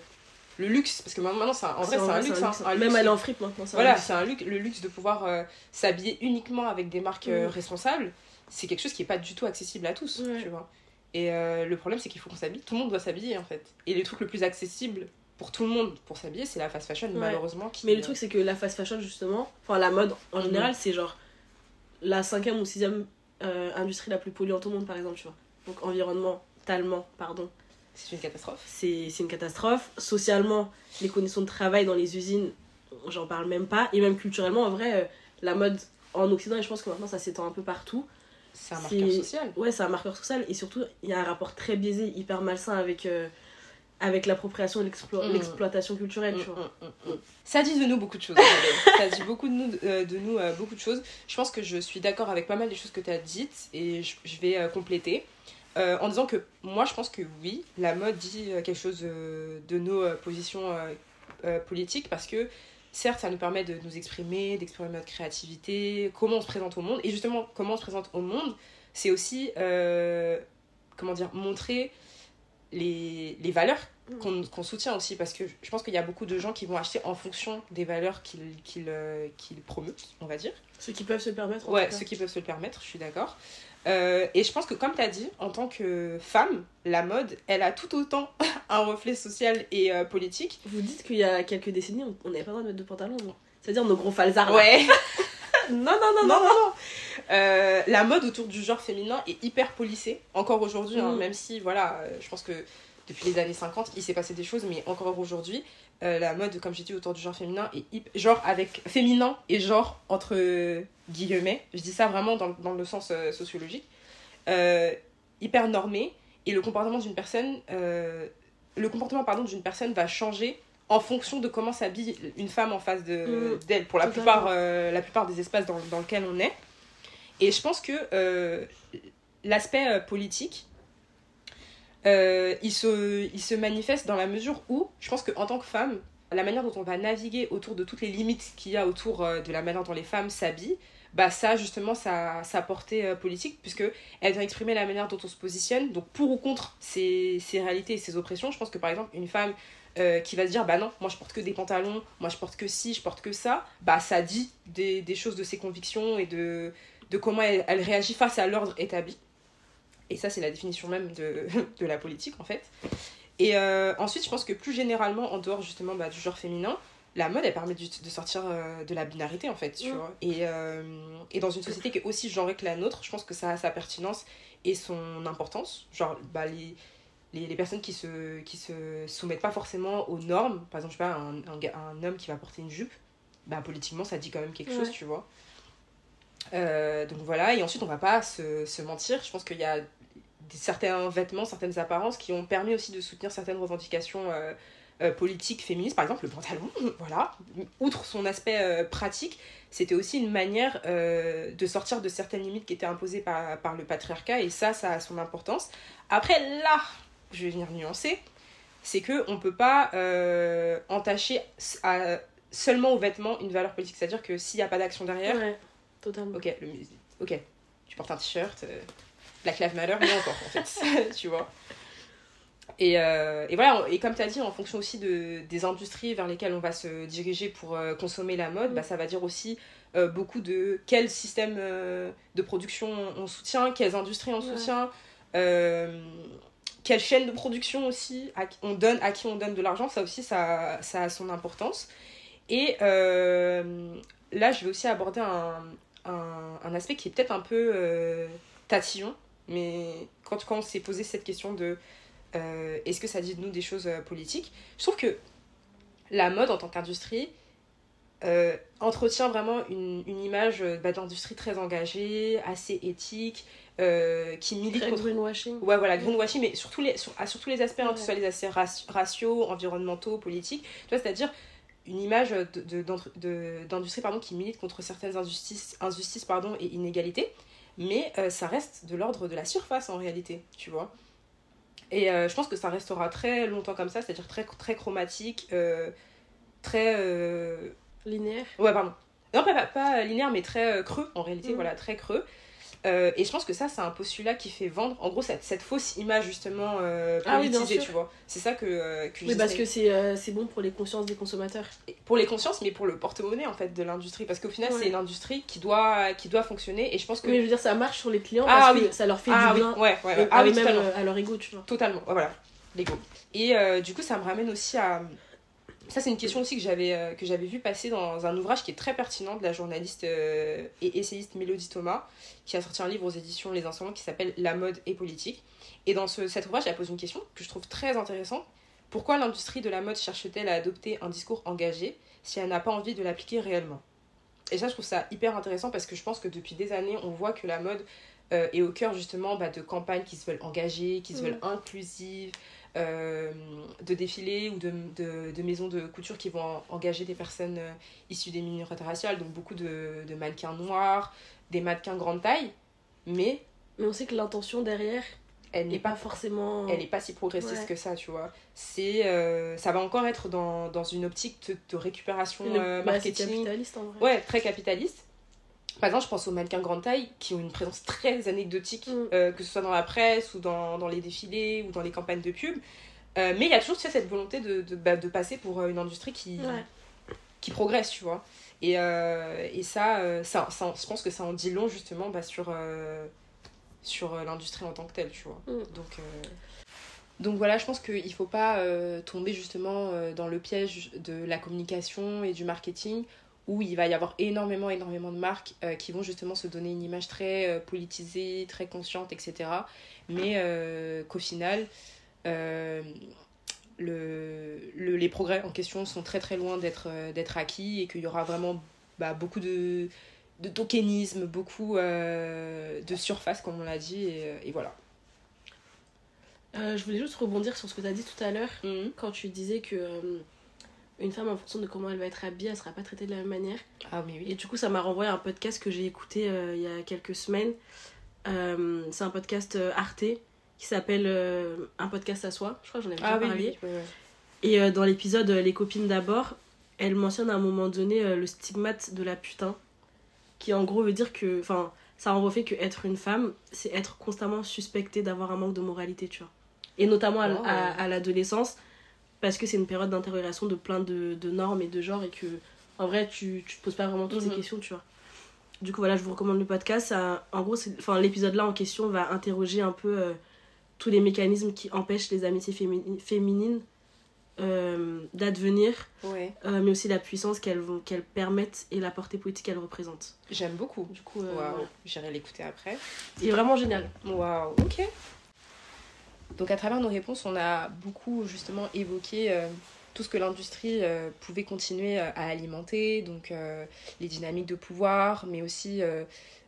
B: Le luxe, parce que maintenant, c'est un- en vrai, c'est un luxe. hein, un
A: Même
B: luxe.
A: aller en fripe maintenant. c'est un
B: Voilà,
A: luxe.
B: c'est un luxe, le luxe de pouvoir s'habiller uniquement avec des marques
A: Mm.
B: responsables. C'est quelque chose qui est pas du tout accessible à tous,
A: Ouais.
B: tu vois. Et euh, le problème, c'est qu'il faut qu'on s'habille. Tout le monde doit s'habiller, en fait. Et le truc le plus accessible pour tout le monde pour s'habiller, c'est la fast fashion,
A: Ouais.
B: malheureusement. Qui,
A: Mais le truc, c'est que la fast fashion, justement, enfin la mode en
B: Mhm.
A: général, c'est genre la cinquième ou sixième euh, industrie la plus polluante au monde, par exemple, tu vois. Donc, environnementalement, pardon,
B: c'est une catastrophe.
A: c'est c'est une catastrophe. Socialement, les conditions de travail dans les usines, j'en parle même pas. Et même culturellement, en vrai, euh, la mode en Occident, et je pense que maintenant ça s'étend un peu partout.
B: C'est un marqueur social.
A: Ouais, c'est un marqueur social. Et surtout, il y a un rapport très biaisé, hyper malsain avec, euh, avec l'appropriation et
B: Mhm.
A: l'exploitation culturelle, tu
B: Mm,
A: vois.
B: mm, mm, mm. Ça dit de nous beaucoup de choses. Ça dit beaucoup de nous, euh, de nous euh, beaucoup de choses. Je pense que je suis d'accord avec pas mal des choses que tu as dites et je, je vais compléter. En disant que moi je pense que oui, la mode dit quelque chose de nos positions politiques parce que certes ça nous permet de nous exprimer, d'exprimer notre créativité, comment on se présente au monde et justement comment on se présente au monde, c'est aussi euh, comment dire montrer les, les valeurs qu'on qu'on soutient aussi parce que je pense qu'il y a beaucoup de gens qui vont acheter en fonction des valeurs qu'ils qu'ils euh, promeuvent, on va dire.
A: Ceux qui peuvent se le permettre. en
B: Ouais,
A: tout cas.
B: ceux qui peuvent se le permettre, je suis d'accord. Euh, et je pense que, comme tu as dit, en tant que femme, la mode, elle a tout autant [laughs] un reflet social et euh, politique.
A: Vous dites qu'il y a quelques décennies, on- n'avait pas le droit de mettre de pantalon, C'est-à-dire nos gros falzards.
B: Ouais, [laughs]
A: Non, non, non,
B: non,
A: non.
B: non. Euh, la mode autour du genre féminin est hyper policée, encore aujourd'hui, hein,
A: Mm.
B: même si, voilà, je pense que depuis les années 50, il s'est passé des choses, mais encore aujourd'hui, euh, la mode, comme j'ai dit, autour du genre féminin est hyp- genre avec féminin et genre entre guillemets, je dis ça vraiment dans, dans le sens euh, sociologique, euh, hyper normé, et le comportement d'une personne, le comportement pardon d'une personne va changer en fonction de comment s'habille une femme en face de
A: Mm.
B: d'elle pour la plupart la plupart des espaces dans, dans lesquels on est. Et je pense que l'aspect politique euh, il, se, il se manifeste dans la mesure où je pense qu'en tant que femme la manière dont on va naviguer autour de toutes les limites qu'il y a autour euh, de la manière dont les femmes s'habillent bah ça justement ça sa portée euh, politique puisque elle vient exprimer la manière dont on se positionne. Donc pour ou contre ces, ces réalités et ces oppressions je pense que par exemple une femme qui va se dire bah non moi je porte que des pantalons moi je porte que ci je porte que ça bah ça dit des, des choses de ses convictions et de, de comment elle réagit face à l'ordre établi et ça c'est la définition même de, [laughs] de la politique en fait et euh, ensuite je pense que plus généralement en dehors justement bah, du genre féminin la mode, elle permet de, de sortir euh, de la binarité, en fait, tu vois. Et, euh, et dans une société qui est aussi genrée que la nôtre, je pense que ça a sa pertinence et son importance. Genre, bah, les, les, les personnes qui se, qui se soumettent pas forcément aux normes, par exemple, je sais pas, un, un, homme qui va porter une jupe, bah, politiquement, ça dit quand même quelque chose, tu vois. Euh, donc voilà, et ensuite, on va pas se, se mentir. Je pense qu'il y a certains vêtements, certaines apparences qui ont permis aussi de soutenir certaines revendications euh, euh, politiques féministes. Par exemple, le pantalon, [laughs] voilà. Outre son aspect euh, pratique, c'était aussi une manière euh, de sortir de certaines limites qui étaient imposées par, par le patriarcat, et ça, ça a son importance. Après, là, je vais venir nuancer, c'est que on peut pas euh, entacher à- seulement aux vêtements une valeur politique. C'est-à-dire que s'il n'y a pas d'action derrière,
A: Ouais, totalement.
B: Ok, le, ok, tu portes un t-shirt, Black Lives Matter, mais encore en fait, [laughs] tu vois. Et, euh, et voilà, et comme tu as dit, en fonction aussi de, des industries vers lesquelles on va se diriger pour euh, consommer la mode, bah, ça va dire aussi euh, beaucoup de quel système de production on soutient, quelles industries on soutient, quelle chaîne de production aussi à qui on donne, à qui on donne de l'argent, ça aussi, ça, ça a son importance. Et là, je vais aussi aborder un, un, un aspect qui est peut-être un peu tatillon, mais quand, quand on s'est posé cette question de euh, est-ce que ça dit de nous des choses euh, politiques, je trouve que la mode en tant qu'industrie euh, entretient vraiment une, une image bah, d'industrie très engagée, assez éthique, qui milite contre
A: greenwashing.
B: Ouais, voilà, greenwashing, mais sur tous les, sur, à- sur tous les aspects, hein, que ce
A: Ouais.
B: soit les aspects raci- raciaux, environnementaux, politiques. Tu vois, c'est-à-dire une image de- de- d'entre- de- d'industrie pardon, qui milite contre certaines injustices, injustices pardon, et inégalités, mais euh, ça reste de l'ordre de la surface en réalité, tu vois. Et euh, je pense que ça restera très longtemps comme ça, c'est-à-dire très, très chromatique, euh, très.
A: Linéaire.
B: Ouais, pardon. Non, pas, pas, pas linéaire, mais très creux, en réalité,
A: Mm.
B: voilà, très creux. Euh, et je pense que ça, c'est un postulat qui fait vendre, en gros, cette, cette fausse image, justement, euh,
A: Ah oui,
B: politisée, tu vois. C'est ça que, euh, que
A: Oui, parce que c'est euh, c'est bon pour les consciences des consommateurs.
B: Pour les consciences, mais pour le porte-monnaie, en fait, de l'industrie. Parce qu'au final,
A: Ouais.
B: c'est une industrie qui doit, qui doit fonctionner, et je pense que...
A: Mais je veux dire, ça marche sur les clients
B: Ah
A: parce
B: oui.
A: que ça leur fait
B: ah
A: du
B: oui,
A: bien.
B: ouais, ouais, ouais. Ah oui, totalement.
A: euh, à leur ego, tu vois.
B: Totalement, voilà, l'ego. Et du coup, ça me ramène aussi à. Ça, c'est une question aussi que j'avais euh, que j'avais vu passer dans un ouvrage qui est très pertinent de la journaliste euh, et essayiste Mélodie Thomas, qui a sorti un livre aux éditions Les Insolents qui s'appelle La mode et politique. Et dans ce, cet ouvrage, elle pose une question que je trouve très intéressante. Pourquoi l'industrie de la mode cherche-t-elle à adopter un discours engagé si elle n'a pas envie de l'appliquer réellement? Et ça, je trouve ça hyper intéressant parce que je pense que depuis des années, on voit que la mode euh, est au cœur justement bah, de campagnes qui se veulent engagées, qui se
A: Mm.
B: veulent inclusives, euh, de défilés ou de, de, de maisons de couture qui vont en- engager des personnes euh, issues des minorités raciales, donc beaucoup de, de mannequins noirs, des mannequins grande taille, mais
A: Mais on sait que l'intention derrière
B: elle
A: n'est
B: n'est
A: pas
B: pas
A: forcément.
B: elle est pas si progressiste
A: Ouais.
B: que ça, tu vois. C'est, euh, ça va encore être dans, dans une optique de, récupération
A: bah,
B: marketing.
A: capitaliste en vrai.
B: Ouais, très capitaliste. Par exemple, je pense aux mannequins grande taille qui ont une présence très anecdotique,
A: Mm.
B: euh, que ce soit dans la presse ou dans, dans les défilés ou dans les campagnes de pub. Euh, mais il y a toujours tu sais, cette volonté de, de, bah, de passer pour euh, une industrie qui,
A: Ouais.
B: qui progresse, tu vois. Et, euh, et ça, ça, ça, je pense que ça en dit long justement bah, sur, sur l'industrie en tant que telle, tu vois.
A: Mm.
B: Donc, donc voilà, je pense qu'il ne faut pas euh, tomber justement euh, dans le piège de la communication et du marketing où il va y avoir énormément, énormément de marques euh, qui vont justement se donner une image très euh, politisée, très consciente, etc. Mais euh, qu'au final, le, le- les progrès en question sont très très loin d'être d'être acquis et qu'il y aura vraiment bah, beaucoup de, de tokenisme, beaucoup de surface, comme on l'a dit, et, et voilà.
A: Je voulais juste rebondir sur ce que tu as dit tout à l'heure quand tu disais que une femme en fonction de comment elle va être habillée, elle sera pas traitée de la même manière.
B: Ah, mais oui.
A: Et du coup, ça m'a renvoyé à un podcast que j'ai écouté euh, il y a quelques semaines. Euh, c'est un podcast euh, Arte qui s'appelle euh, Un podcast à soi. Je crois que j'en ai déjà
B: Ah oui,
A: parlé.
B: oui, ouais.
A: Et dans l'épisode Les copines d'abord, elle mentionne à un moment donné le stigmate de la putain. Qui en gros veut dire que. Enfin, ça renvoie au fait que être une femme, c'est être constamment suspecté d'avoir un manque de moralité, tu vois. Et notamment à,
B: Oh.
A: à- à l'adolescence, parce que c'est une période d'interrogation de plein de, de normes et de genres, et que en vrai, tu, tu te poses pas vraiment toutes
B: Mhm.
A: ces questions, tu vois. Du coup, voilà, je vous recommande le podcast. Ça, en gros, enfin, l'épisode là en question va interroger un peu euh, tous les mécanismes qui empêchent les amitiés fémini- féminines euh, d'advenir,
B: Ouais.
A: euh, mais aussi la puissance qu'elles vont- qu'elles permettent et la portée politique qu'elles représentent.
B: J'aime beaucoup.
A: Du coup, voilà.
B: J'irai l'écouter après.
A: il est vraiment génial.
B: Waouh, ok. Donc à travers nos réponses, on a beaucoup justement évoqué euh, tout ce que l'industrie euh, pouvait continuer euh, à alimenter, donc euh, les dynamiques de pouvoir, mais aussi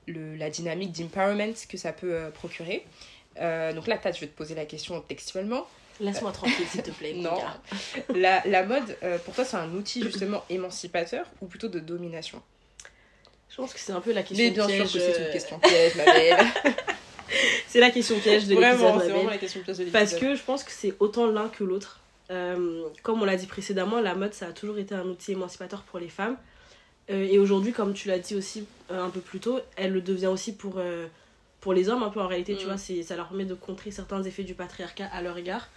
B: le, la dynamique d'empowerment que ça peut procurer. Donc là, Tat, je vais te poser la question textuellement.
A: Laisse-moi [laughs] tranquille, s'il te plaît.
B: Non. La, la mode, pour toi, c'est un outil justement émancipateur ou plutôt de domination?
A: Je pense que c'est un peu la question
B: Mais bien
A: piège.
B: sûr que c'est une question piège, ma belle. [laughs]
A: C'est la question piège de l'épisode.
B: vraiment,
A: ma
B: c'est
A: belle.
B: vraiment la question piège de
A: Parce que je pense que c'est autant l'un que l'autre. Euh, comme on l'a dit précédemment, la mode, ça a toujours été un outil émancipateur pour les femmes. Euh, et aujourd'hui, comme tu l'as dit aussi euh, un peu plus tôt, elle le devient aussi pour, pour les hommes, un peu en réalité, tu
B: Mm.
A: vois. c'est- Ça leur permet de contrer certains effets du patriarcat à leur égard.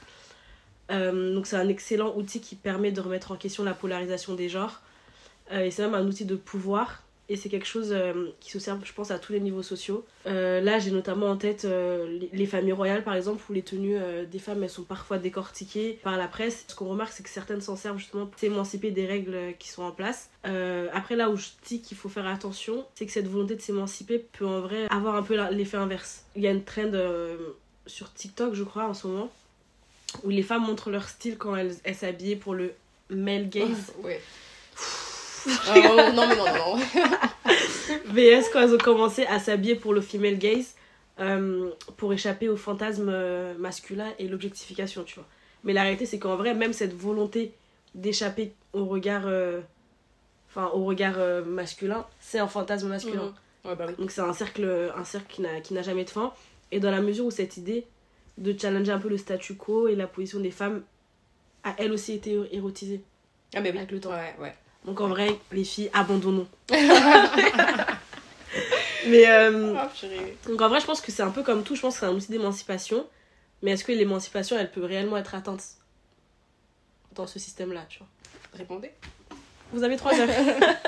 A: Donc c'est un excellent outil qui permet de remettre en question la polarisation des genres. Et c'est même un outil de pouvoir. Et c'est quelque chose euh, qui se sert, je pense, à tous les niveaux sociaux. Euh, là, j'ai notamment en tête euh, les, les familles royales, par exemple, où les tenues des femmes, elles sont parfois décortiquées par la presse. Ce qu'on remarque, c'est que certaines s'en servent justement pour s'émanciper des règles qui sont en place. Après, là où je dis qu'il faut faire attention, c'est que cette volonté de s'émanciper peut en vrai avoir un peu l'effet inverse. Il y a une trend sur TikTok, je crois, en ce moment, où les femmes montrent leur style quand elles s'habillaient pour le male gaze. [laughs]
B: Ouais. Ah, non, non, mais non, non, non. [laughs]
A: VS quand elles ont commencé à s'habiller pour le female gaze euh, pour échapper au fantasme euh, masculin et l'objectification, tu vois. Mais la réalité, c'est qu'en vrai, même cette volonté d'échapper au regard, euh, enfin, au regard euh, masculin, c'est un fantasme masculin.
B: Ouais, bah oui.
A: Donc c'est un cercle, un cercle qui n'a- qui n'a jamais de fin. Et dans la mesure où cette idée de challenger un peu le statu quo et la position des femmes a elle aussi été érotisée.
B: Ah, mais oui.
A: Avec le temps.
B: Ouais, ouais.
A: Donc en vrai, les filles, abandonnons. [laughs] [laughs] Mais euh,
B: purée.
A: donc en vrai, je pense que c'est un peu comme tout. Je pense que c'est un outil d'émancipation. Mais est-ce que l'émancipation, elle peut réellement être atteinte dans ce système-là, tu vois?
B: Répondez.
A: Vous avez trois heures. [laughs]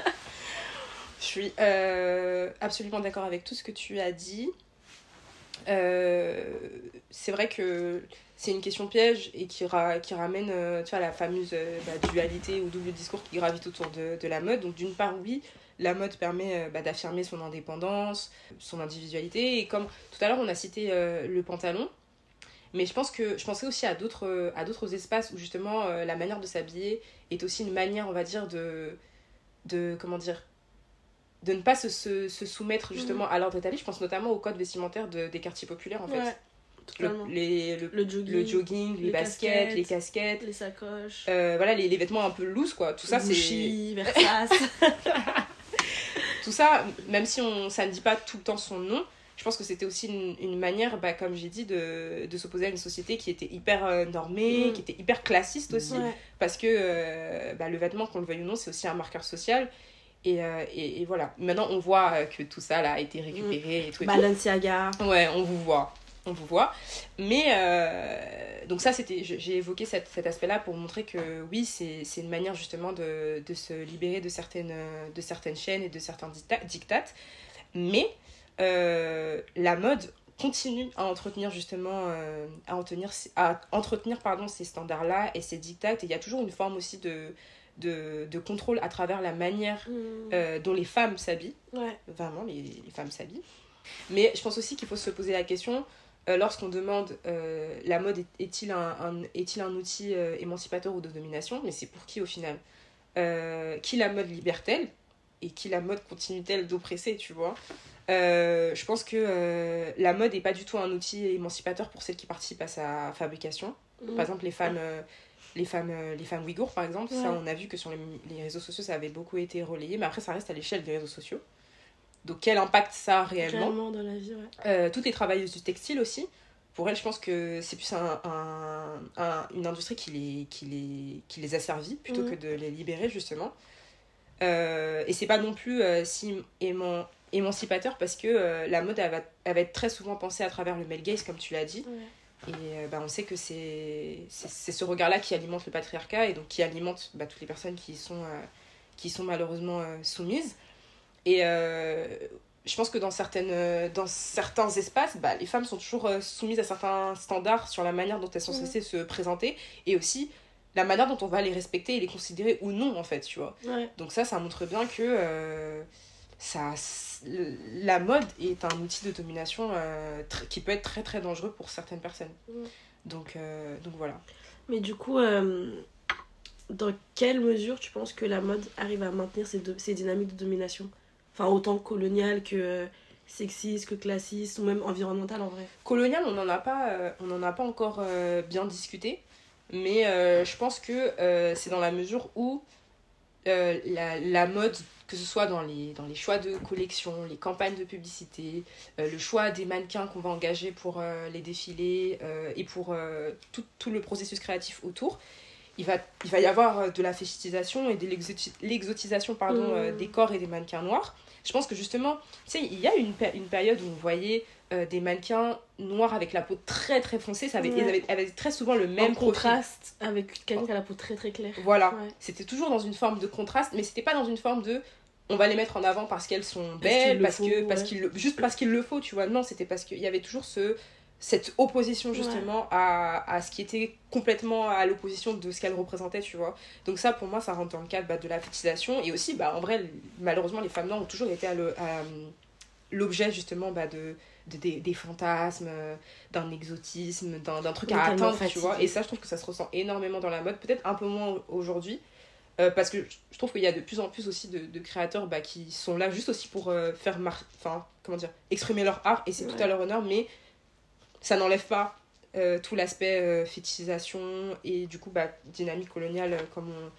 B: Je suis euh, absolument d'accord avec tout ce que tu as dit. Euh, c'est vrai que c'est une question piège et qui, ra- qui ramène euh, tu vois, la fameuse euh, bah, dualité ou double discours qui gravite autour de, de la mode. Donc d'une part, oui, la mode permet bah, d'affirmer son indépendance, son individualité. Et comme tout à l'heure, on a cité le pantalon. Mais je pense que je pensais aussi à d'autres espaces où justement la manière de s'habiller est aussi une manière, on va dire, de, de comment dire de ne pas se, se, se soumettre justement à l'ordre établi. Je pense notamment au code vestimentaire de- des quartiers populaires en fait.
A: Ouais,
B: Le, les, le,
A: Le jogging,
B: le jogging, les, baskets,
A: casquettes.
B: les casquettes,
A: les sacoches,
B: euh, voilà les, les vêtements un peu loose quoi. Tout ça c'est [laughs] tout ça même si on ça ne dit pas tout le temps son nom. Je pense que c'était aussi une, une manière, bah, comme j'ai dit, de, de s'opposer à une société qui était hyper euh, normée,
A: Mm.
B: qui était hyper classiste aussi.
A: Ouais.
B: parce que euh, bah, le vêtement, qu'on le veuille ou non, c'est aussi un marqueur social. Et, euh, et, et voilà. Maintenant, on voit euh, que tout ça là, a été récupéré et tout. Et tout.
A: Balenciaga.
B: Ouais, on vous voit. On vous voit. Mais euh, donc ça, c'était, j'ai évoqué cette, cet aspect-là pour montrer que oui, c'est, c'est une manière justement de, de se libérer de certaines, de certaines chaînes et de certains dicta- dictates. Mais euh, la mode continue à entretenir justement à entretenir, à entretenir pardon, ces standards-là et ces dictates. Et il y a toujours une forme aussi de, de, de contrôle à travers la manière
A: Mm.
B: euh, dont les femmes s'habillent
A: Ouais.
B: vraiment les, les femmes s'habillent. Mais je pense aussi qu'il faut se poser la question, euh, lorsqu'on demande euh, la mode est- est-il un, un- est-il un outil émancipateur ou de domination, mais c'est pour qui au final? Qui la mode libère-t-elle? Et qui la mode continue-t-elle d'oppresser, tu vois? Euh, je pense que euh, la mode n'est pas du tout un outil émancipateur pour celles qui participent à sa fabrication.
A: Mm.
B: Par exemple, les femmes, euh, les femmes, euh, les femmes ouïghours, par exemple, ça, on a vu que sur les, les réseaux sociaux, ça avait beaucoup été relayé, mais après, ça reste à l'échelle des réseaux sociaux. Donc, quel impact ça a réellement
A: Réellement dans la vie, ouais.
B: Euh, Toutes les travailleuses du textile aussi, pour elles, je pense que c'est plus un, un- un- une industrie qui les, qui, les, qui les plutôt
A: Mhm.
B: que de les libérer, justement. Euh, et c'est pas non plus euh, si éman- émancipateur parce que la mode, elle va, elle va être très souvent pensée à travers le male gaze, comme tu l'as dit.
A: Ouais.
B: Et euh, bah, on sait que c'est ce regard-là qui alimente le patriarcat et donc qui alimente bah, toutes les personnes qui y sont, euh, qui sont malheureusement euh, soumises. Et euh, je pense que dans, certaines, dans certains espaces, bah, les femmes sont toujours soumises à certains standards sur la manière dont elles sont
A: Mhm.
B: censées se présenter et aussi la manière dont on va les respecter et les considérer ou non, en fait, tu vois.
A: Ouais.
B: Donc ça, ça montre bien que ça, la mode est un outil de domination euh, qui peut être très très dangereux pour certaines personnes.
A: Mm.
B: Donc, euh, donc voilà.
A: Mais du coup, euh, dans quelle mesure tu penses que la mode arrive à maintenir ces, ces dynamiques de domination? Enfin, autant coloniale que sexiste, que classiste, ou même environnementale en vrai?
B: Colonial, on n'en a pas, on en a pas encore bien discuté, mais je pense que c'est dans la mesure où la, la mode, que ce soit dans les, dans les choix de collection, les campagnes de publicité, euh, le choix des mannequins qu'on va engager pour euh, les défilés euh, et pour tout, tout le processus créatif autour, il va, il va y avoir de la fétichisation et de l'exoti- l'exotisation pardon, euh, des corps et des mannequins noirs. Je pense que justement, tu sais, il y a une, une période où on voyait euh, des mannequins noirs avec la peau très très foncée, ça avait,
A: Ouais.
B: ils avaient, avaient très souvent le même
A: en
B: profil.
A: contraste avec quelqu'un qui a la peau très très claire.
B: Voilà,
A: Ouais.
B: c'était toujours dans une forme de contraste, mais c'était pas dans une forme de on va les mettre en avant parce qu'elles sont belles,
A: le
B: parce,
A: faut,
B: que parce qu'il juste parce qu'il le faut, tu vois. Non, c'était parce qu'il y avait toujours ce cette opposition justement à, à ce qui était complètement à l'opposition de ce qu'elle représentait, tu vois. Donc ça, pour moi, ça rentre dans le cadre bah, de la fétichisation. Et aussi, bah, en vrai, malheureusement, les femmes noires ont toujours été à euh, l'objet justement bah, de, de- des, des fantasmes, euh, d'un exotisme, d'un truc à atteindre, tu
A: fatigué.
B: vois. Et ça, je trouve que ça se ressent énormément dans la mode. Peut-être un peu moins aujourd'hui. euh, parce que je- trouve qu'il y a de plus en plus aussi de, de créateurs bah, qui sont là juste aussi pour euh, faire enfin comment dire exprimer leur art et c'est tout à leur honneur mais ça n'enlève pas euh, tout l'aspect fétichisation et du coup bah, dynamique coloniale comme on,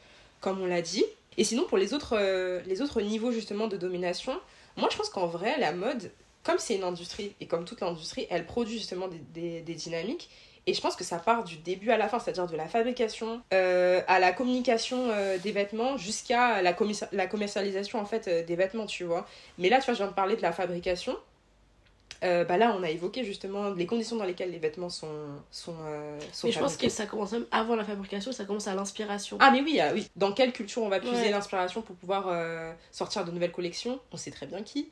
B: comme on l'a dit et sinon pour les autres les autres niveaux justement de domination moi je pense qu'en vrai la mode comme c'est une industrie et comme toute l'industrie elle produit justement des, des, des dynamiques et je pense que ça part du début à la fin, c'est-à-dire de la fabrication euh, à la communication euh, des vêtements jusqu'à la, commerci- la commercialisation en fait euh, des vêtements, tu vois. Mais là, tu vois, je viens de parler de la fabrication. Bah là, on a évoqué justement les conditions dans lesquelles les vêtements sont, sont, sont
A: Mais je pense que ça commence même avant la fabrication, ça commence à l'inspiration.
B: Ah mais oui, ah oui. Dans quelle culture on va puiser
A: Ouais.
B: l'inspiration pour pouvoir sortir de nouvelles collections? On sait très bien qui.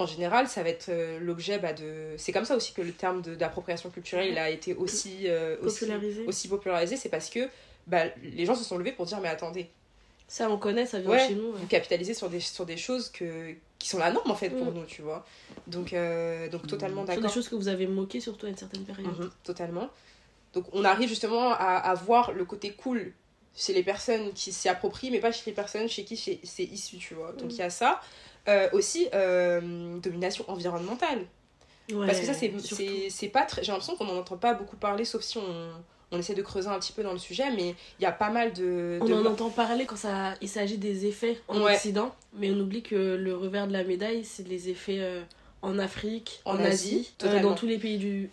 B: En général, ça va être euh, l'objet bah, de... C'est comme ça aussi que le terme d'appropriation culturelle il a été aussi, euh, aussi,
A: Popularisé.
B: aussi popularisé. C'est parce que bah, les gens se sont levés pour dire mais attendez,
A: Ça, on connaît, ça vient
B: Ouais.
A: chez nous. ouais.
B: vous capitalisez sur des, sur des choses que, qui sont la norme en fait pour
A: Mm.
B: nous, tu vois. Donc, euh, donc totalement
A: Sur des
B: d'accord.
A: choses que vous avez moquées, surtout à une certaine période.
B: Mhm, totalement. Donc on arrive justement à, à voir le côté cool chez les personnes qui s'y approprient, mais pas chez les personnes chez qui c'est issu, tu vois. Donc
A: Mhm.
B: il y a ça. Euh, aussi, euh, domination environnementale.
A: Ouais,
B: Parce que ça, c'est pas très. J'ai l'impression qu'on n'en entend pas beaucoup parler, sauf si on, on essaie de creuser un petit peu dans le sujet, mais il y a pas mal de.
A: On en entend parler quand ça, il s'agit des effets en
B: Ouais.
A: Occident, mais on oublie que le revers de la médaille, c'est les effets euh, en Afrique,
B: En
A: en,
B: Asie,
A: dans tous les pays du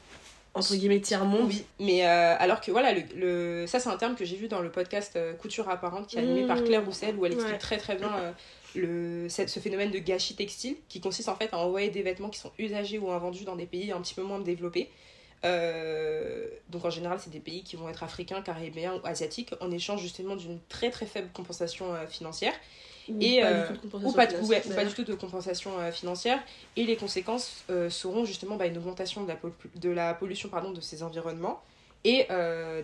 A: entre guillemets tiers-monde.
B: Oui, mais euh, alors que voilà, le, le- ça c'est un terme que j'ai vu dans le podcast euh, Couture apparente qui est animé
A: Mmh.
B: par Claire Roussel où elle explique
A: Ouais.
B: très très bien euh, le, ce phénomène de gâchis textile qui consiste en fait à envoyer des vêtements qui sont usagés ou invendus dans des pays un petit peu moins développés. Euh, donc en général c'est des pays qui vont être africains, caribéens ou asiatiques en échange justement d'une très très faible compensation euh, financière.
A: Ou
B: Et,
A: pas
B: euh,
A: du tout de compensation
B: ou pas, ouais, ou pas du tout de compensation financière. Et les conséquences seront justement bah, une augmentation de la, de la pollution pardon, de ces environnements et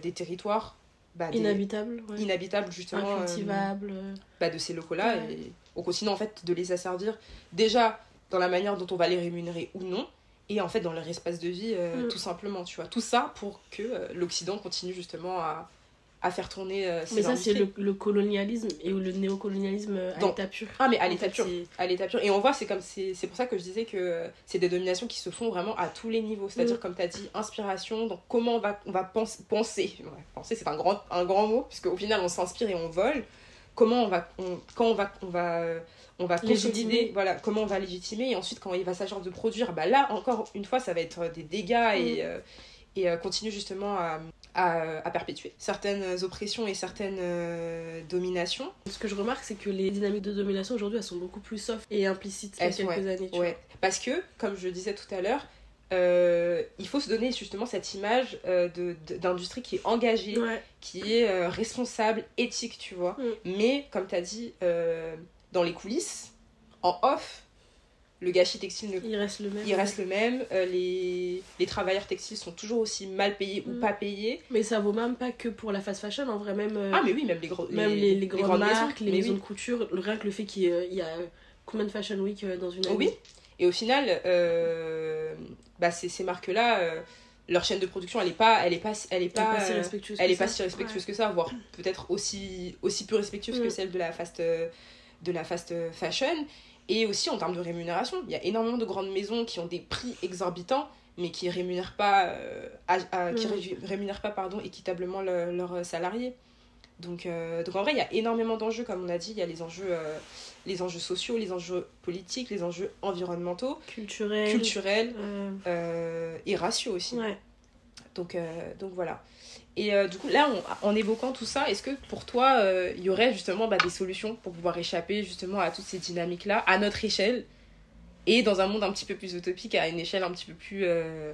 B: des territoires bah, des-
A: Inhabitable, ouais.
B: justement euh,
A: incultivable. euh,
B: bah, de ces locaux-là
A: Ouais.
B: et on continue en fait de les asservir déjà dans la manière dont on va les rémunérer ou non et en fait dans leur espace de vie euh,
A: Mm.
B: tout simplement tu vois tout ça pour que euh, l'Occident continue justement à, à faire tourner euh, ses
A: Mais ça, c'est le, le colonialisme et le néocolonialisme à
B: Dans-
A: l'état pur.
B: ah mais à l'état pur à l'état pur. Et on voit, c'est comme c'est c'est pour ça que je disais que c'est des dominations qui se font vraiment à tous les niveaux. C'est-à-dire,
A: Mm.
B: comme tu as dit, inspiration, donc comment on va, on va pense- penser. Ouais, penser, c'est un grand, un grand mot, puisque au final, on s'inspire et on vole. Comment on va, on- quand on va, on va, on va
A: Légitimer.
B: voilà, comment on va légitimer. Et ensuite, quand il va s'agir de produire, bah là, encore une fois, ça va être des dégâts et,
A: Mm.
B: euh, et euh, continue justement à, à, à perpétuer certaines oppressions et certaines euh, dominations.
A: Ce que je remarque, c'est que les dynamiques de domination aujourd'hui, elles sont beaucoup plus soft et implicites qu'il y a quelques années. tu
B: Ouais, parce que, comme je le disais tout à l'heure, euh, il faut se donner justement cette image euh, d'industrie qui est engagée.
A: Ouais.
B: qui est euh, responsable, éthique, tu vois.
A: Mm.
B: Mais, comme tu as dit, euh, dans les coulisses, en off, le gâchis textile ne
A: Il reste le même.
B: il reste le même. Euh, les, les travailleurs textiles sont toujours aussi mal payés ou
A: Mm.
B: pas payés.
A: Mais ça vaut même pas que pour la fast fashion, en vrai, même, euh,
B: Ah, mais oui, même les, gros,
A: même les, les grandes, marques, les
B: mais
A: maisons
B: oui.
A: de couture, rien que le fait qu'il y y a combien de fashion week euh, dans une année
B: Oui. Et au final, euh, bah, ces, ces marques-là, euh, leur chaîne de production, elle est pas, elle est pas, elle est
A: Elle est
B: pas,
A: pas si
B: euh,
A: respectueuse.
B: elle
A: que
B: est pas
A: ça.
B: si respectueuse que ça, voire peut-être aussi, aussi peu respectueuse que
A: Mm.
B: celle de la fast, euh, de la fast fashion. Et aussi en termes de rémunération, il y a énormément de grandes maisons qui ont des prix exorbitants, mais qui rémunèrent pas, euh, à- à- qui
A: Mm.
B: ré- rémunèrent pas pardon, équitablement le- leurs salariés. Donc, euh, donc en vrai, il y a énormément d'enjeux, comme on a dit. Il y a les enjeux, euh, les enjeux sociaux, les enjeux politiques, les enjeux environnementaux, culturels
A: euh,
B: euh, et raciaux aussi.
A: ouais.
B: Donc, euh, donc voilà. Et euh, du coup, là, on- en évoquant tout ça, est-ce que pour toi, euh, il y aurait justement bah, des solutions pour pouvoir échapper justement à toutes ces dynamiques-là, à notre échelle, et dans un monde un petit peu plus utopique, à une échelle un petit peu plus, euh,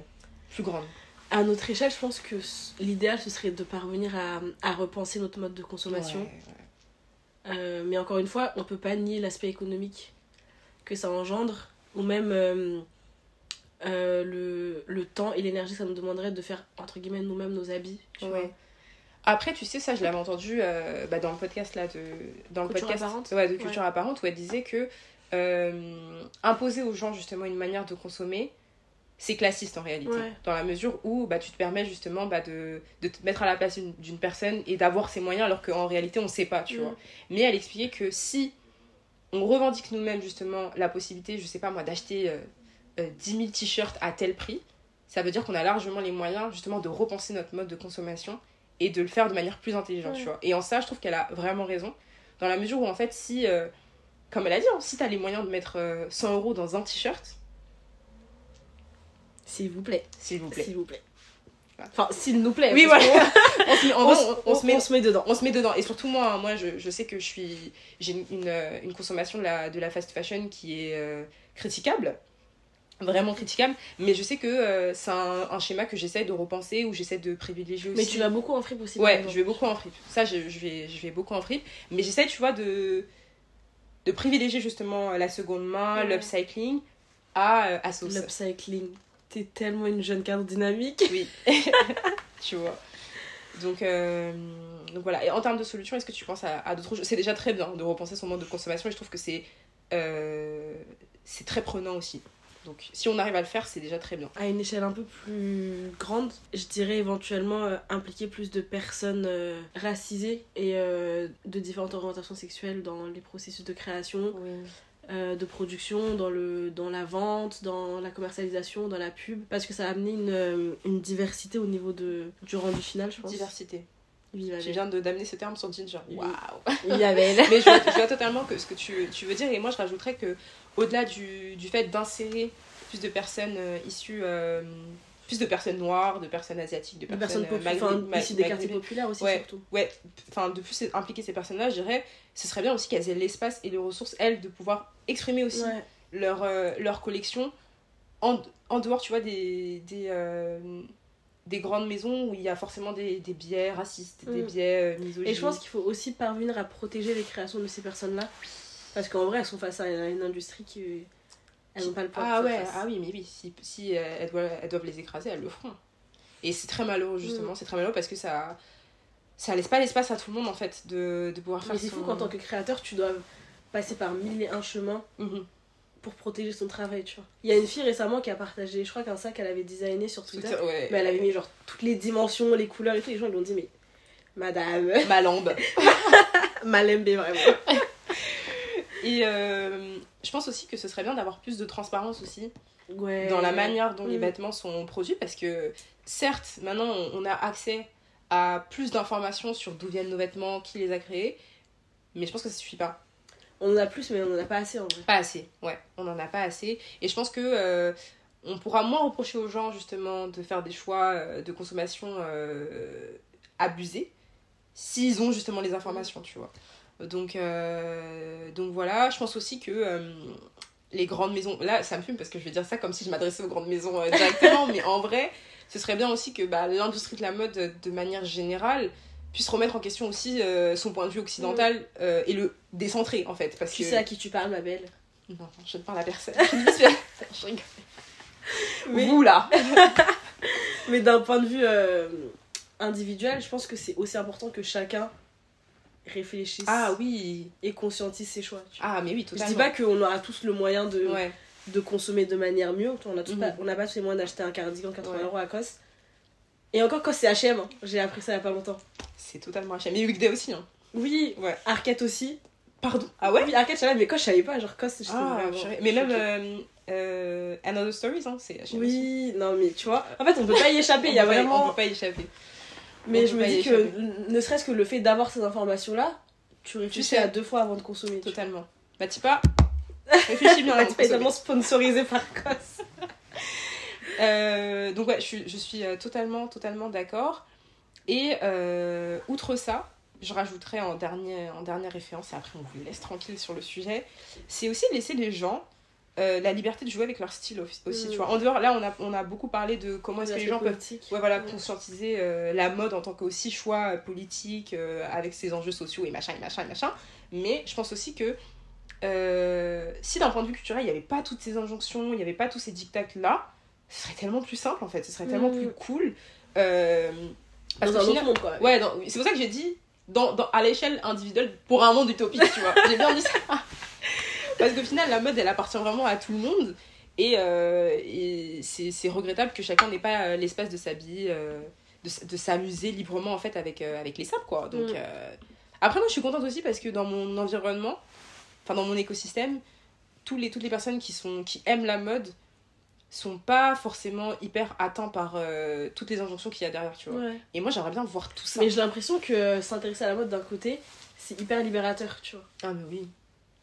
B: plus grande?
A: À notre échelle, je pense que l'idéal, ce serait de parvenir à, à repenser notre mode de consommation.
B: Ouais, ouais.
A: Mais encore une fois, on peut pas nier l'aspect économique que ça engendre, ou même euh, le, le temps et l'énergie que ça nous demanderait de faire, entre guillemets, nous-mêmes nos habits. tu vois.
B: Après, tu sais, ça, je l'avais entendu euh, bah, dans le podcast là, de, dans le
A: Culture
B: podcast
A: apparente
B: ouais, de Culture Apparente, où elle disait que euh, imposer aux gens justement une manière de consommer, c'est classiste en réalité.
A: Ouais.
B: Dans la mesure où bah, tu te permets justement bah, de, de te mettre à la place d'une- personne et d'avoir ses moyens alors qu'en réalité on sait pas, tu
A: Mm.
B: vois. Mais elle expliquait que si on revendique nous-mêmes justement la possibilité, je sais pas moi, d'acheter euh, euh, 10 000 t-shirts à tel prix, ça veut dire qu'on a largement les moyens justement de repenser notre mode de consommation et de le faire de manière plus intelligente,
A: Ouais.
B: tu vois. Et en ça, je trouve qu'elle a vraiment raison. Dans la mesure où en fait, si, euh, comme elle a dit, hein, si t'as les moyens de mettre euh, 100 euros dans un t-shirt,
A: S'il vous plaît.
B: s'il vous plaît.
A: S'il vous plaît. Enfin, s'il nous plaît.
B: Oui, voilà. on, se met,
A: dedans.
B: on se met dedans. Et surtout moi, moi je, je sais que je suis j'ai une, une, euh, une consommation de la, de la fast fashion qui est euh, critiquable, vraiment critiquable, mais je sais que euh, c'est un, un schéma que j'essaie de repenser ou j'essaie de privilégier aussi.
A: Mais tu vas beaucoup en fripe aussi.
B: Ouais, je vais beaucoup en fripe. Ça, je, je vais, je vais beaucoup en fripe. Mais j'essaie, tu vois, de, de privilégier justement la seconde main,
A: Ouais.
B: l'upcycling à, euh, à sauce.
A: L'upcycling. T'es tellement une jeune cadre dynamique.
B: Oui. [laughs] tu vois. Donc, euh, donc voilà. Et en termes de solutions, est-ce que tu penses à, à d'autres choses? C'est déjà très bien de repenser son mode de consommation et je trouve que c'est euh, c'est très prenant aussi. Donc si on arrive à le faire, c'est déjà très bien.
A: À une échelle un peu plus grande, je dirais éventuellement euh, impliquer plus de personnes euh, racisées et euh, de différentes orientations sexuelles dans les processus de création, euh, de production, dans, le, dans la vente, dans la commercialisation, dans la pub, parce que ça a amené une, une diversité au niveau de, du rendu final, je pense.
B: Diversité. Tu
A: avec.
B: viens d'amener ce terme sur Ginger.
A: Oui.
B: Waouh
A: y avait [laughs]
B: Mais je vois, je vois totalement que, ce que tu, tu veux dire. Et moi, je rajouterais que au-delà du, du fait d'insérer plus de personnes euh, issues, euh, plus de personnes noires, de personnes asiatiques, de personnes,
A: personnes
B: euh,
A: populaires, enfin, des quartiers populaires aussi
B: Ouais.
A: surtout.
B: Ouais, enfin, de plus impliquer ces personnes-là, je dirais, ce serait bien aussi qu'elles aient l'espace et les ressources, elles, de pouvoir exprimer aussi
A: Ouais.
B: leur, euh, leur collection en, en dehors, tu vois, des, des, euh, des grandes maisons où il y a forcément des, des biais racistes, des
A: Mm.
B: biais euh, misogynes.
A: Et je pense qu'il faut aussi parvenir à protéger les créations de ces personnes-là. Parce qu'en vrai, elles sont face à une industrie qui. Elles n'ont pas le poids
B: Ah ouais,
A: face.
B: ah oui, mais oui, si, si euh, elles, doivent, elles doivent les écraser, elles le feront. Et c'est très malheureux, justement, c'est très malheureux parce que ça ça laisse pas l'espace à tout le monde, en fait, de, de pouvoir faire
A: Mais c'est
B: son-
A: fou qu'en tant que créateur, tu dois passer par mille et un chemins
B: Mhm.
A: pour protéger son travail, tu vois. Il y a une fille récemment qui a partagé, je crois qu'un sac, elle avait designé sur Twitter.
B: Twitter, ouais.
A: Mais elle avait mis genre toutes les dimensions, les couleurs et tout. Les gens ils lui ont dit, mais madame,
B: Ma lambe. [laughs]
A: vraiment. [laughs]
B: Et euh, je pense aussi que ce serait bien d'avoir plus de transparence aussi
A: Ouais.
B: dans la manière dont les
A: Mm.
B: vêtements sont produits parce que certes maintenant on a accès à plus d'informations sur d'où viennent nos vêtements, qui les a créés, mais je pense que ça suffit pas.
A: On en a plus, mais on en a pas assez en vrai.
B: Pas assez, ouais, on en a pas assez. Et je pense que euh, on pourra moins reprocher aux gens justement de faire des choix euh, de consommation euh, abusés s'ils ont justement les informations, tu vois. Donc, euh, donc voilà, je pense aussi que euh, les grandes maisons, là ça me fume parce que je vais dire ça comme si je m'adressais aux grandes maisons euh, directement, [laughs] mais en vrai, ce serait bien aussi que bah, l'industrie de la mode de manière générale puisse remettre en question aussi euh, son point de vue occidental et le décentrer en fait. Parce
A: Tu
B: que...
A: sais à qui tu parles, ma belle
B: Non, je ne parle [laughs] à personne. je rigole.
A: Mais-
B: Vous là. [laughs]
A: Mais d'un point de vue individuel, je pense que c'est aussi important que chacun réfléchisse
B: Ah oui.
A: et conscientise ses choix.
B: Ah mais oui,
A: je
B: totalement.
A: dis pas qu'on aura tous le moyen de,
B: Ouais.
A: de consommer de manière mieux. On n'a
B: Mhm.
A: pas, on pas tous les moyens d'acheter un cardigan 80
B: Ouais.
A: euros à Cos. Et encore Cos c'est H&M. hein. J'ai appris ça il y a pas longtemps.
B: C'est totalement HM. Mais Weekday aussi. Hein.
A: Oui,
B: Ouais.
A: Arquette aussi.
B: Pardon. Ah ouais?
A: Oui, Arquette, je savais, mais Cos je savais pas. Genre Cos, j'étais
B: Ah,
A: vraiment.
B: Mais même euh, euh, Another Stories, hein, c'est HM. aussi.
A: Oui, non mais tu vois, en fait on peut pas y échapper, il y a [laughs] vraiment...
B: On peut pas y échapper.
A: Mais je me
B: pas
A: dis que ne serait-ce que le fait d'avoir ces informations-là, tu réfléchis
B: sais.
A: à deux fois avant de consommer. tu.
B: Totalement. Matipa, réfléchis bien. Avant
A: tu
B: de
A: pas tellement sponsorisé par Cos. [laughs]
B: Euh, donc ouais, je suis, je suis euh, totalement, totalement d'accord. Et euh, outre ça, je rajouterais en, dernier, en dernière référence, et après on vous laisse tranquille sur le sujet, c'est aussi de laisser les gens euh, la liberté de jouer avec leur style aussi, aussi,
A: Mm.
B: tu vois. En dehors, là, on a, on a beaucoup parlé de comment est-ce que les gens peuvent ouais, voilà,
A: Ouais.
B: conscientiser euh, la mode en tant qu'aussi choix euh, politique euh, avec ses enjeux sociaux et machin et machin et machin. Mais je pense aussi que si d'un point de vue culturel, il n'y avait pas toutes ces injonctions, il n'y avait pas tous ces dictats-là, ce serait tellement plus simple en fait, ce serait tellement
A: Mm.
B: plus cool. Parce
A: Dans
B: qu'au
A: un autre
B: final-
A: monde quoi.
B: Ouais, c'est pour ça que j'ai dit dans, dans- à l'échelle individuelle pour un monde utopique, tu vois. [laughs] J'ai bien dit ça. Parce qu'au final, la mode, elle appartient vraiment à tout le monde. Et, euh, et c'est regrettable que chacun n'ait pas euh, l'espace de s'habiller, euh, de, de s'amuser librement en fait avec, avec les sapes, quoi. Donc,
A: Mm.
B: Après, moi, je suis contente aussi parce que dans mon environnement, enfin dans mon écosystème, tous les, toutes les personnes qui, sont, qui aiment la mode sont pas forcément hyper atteints par euh, toutes les injonctions qu'il y a derrière, tu vois.
A: Ouais.
B: Et moi, j'aimerais bien voir tout ça.
A: Mais j'ai l'impression que s'intéresser à la mode d'un côté, c'est hyper libérateur, tu vois.
B: Ah, mais oui.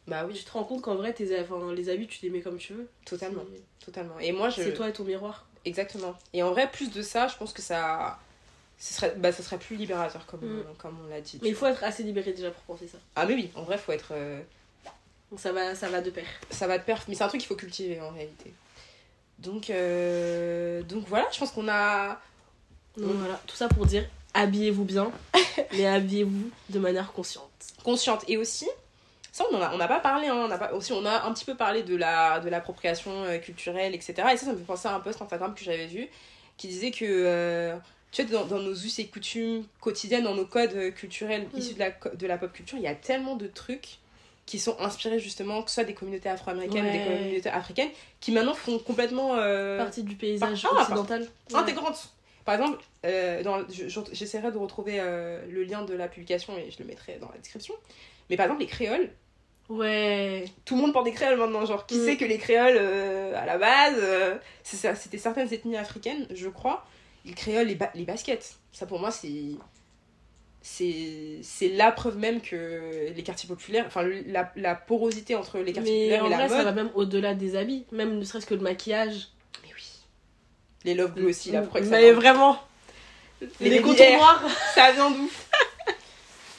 B: Bah oui,
A: Tu te rends compte qu'en vrai, tes, enfin, les habits, tu les mets comme tu veux.
B: totalement. Totalement. Et moi, je.
A: C'est toi et ton miroir.
B: Exactement. Et en vrai, plus de ça, je pense que ça. Ce serait, bah, ça serait plus libérateur, comme,
A: Mm.
B: on, comme on l'a dit.
A: Mais il faut être assez libéré déjà pour penser ça.
B: Ah, mais oui, en vrai, faut être. euh,
A: Donc ça va, ça va de pair.
B: ça va de perf, mais c'est un truc qu'il faut cultiver en réalité. Donc, euh, donc voilà, je pense qu'on a.
A: Donc
B: Mm.
A: voilà, tout ça pour dire habillez-vous bien, [laughs] mais habillez-vous de manière consciente.
B: consciente et aussi ça on n'a pas parlé hein, on a pas aussi on a un petit peu parlé de la de l'appropriation euh, culturelle etc et ça ça me fait penser à un post Instagram que j'avais vu qui disait que euh, tu vois dans, dans nos us et coutumes quotidiennes dans nos codes euh, culturels
A: Mm.
B: issus de la de la pop culture il y a tellement de trucs qui sont inspirés justement que ce soit des communautés afro-américaines ou des communautés africaines qui maintenant font complètement euh,
A: Partie du paysage
B: ah,
A: occidental.
B: Intégrante. Par exemple, euh, dans, je- je- j'essaierai de retrouver euh, le lien de la publication et je le mettrai dans la description. Mais par exemple, les créoles,
A: Ouais.
B: tout le monde porte des créoles maintenant. Genre, qui
A: Mm.
B: sait que les créoles, euh, à la base, euh, c'est ça- c'était certaines ethnies africaines, je crois. Les créoles, les, ba- les baskets. Ça, pour moi, c'est. C'est la preuve même que les quartiers populaires, enfin la, la porosité entre les quartiers
A: Mais
B: populaires
A: en
B: et la
A: vrai, ça
B: mode.
A: va même au-delà des habits. Même ne serait-ce que le maquillage.
B: Mais oui. Les love glue aussi, la preuve que ça
A: Mais vraiment.
B: Les
A: Les, contours noirs.
B: Ça vient d'où?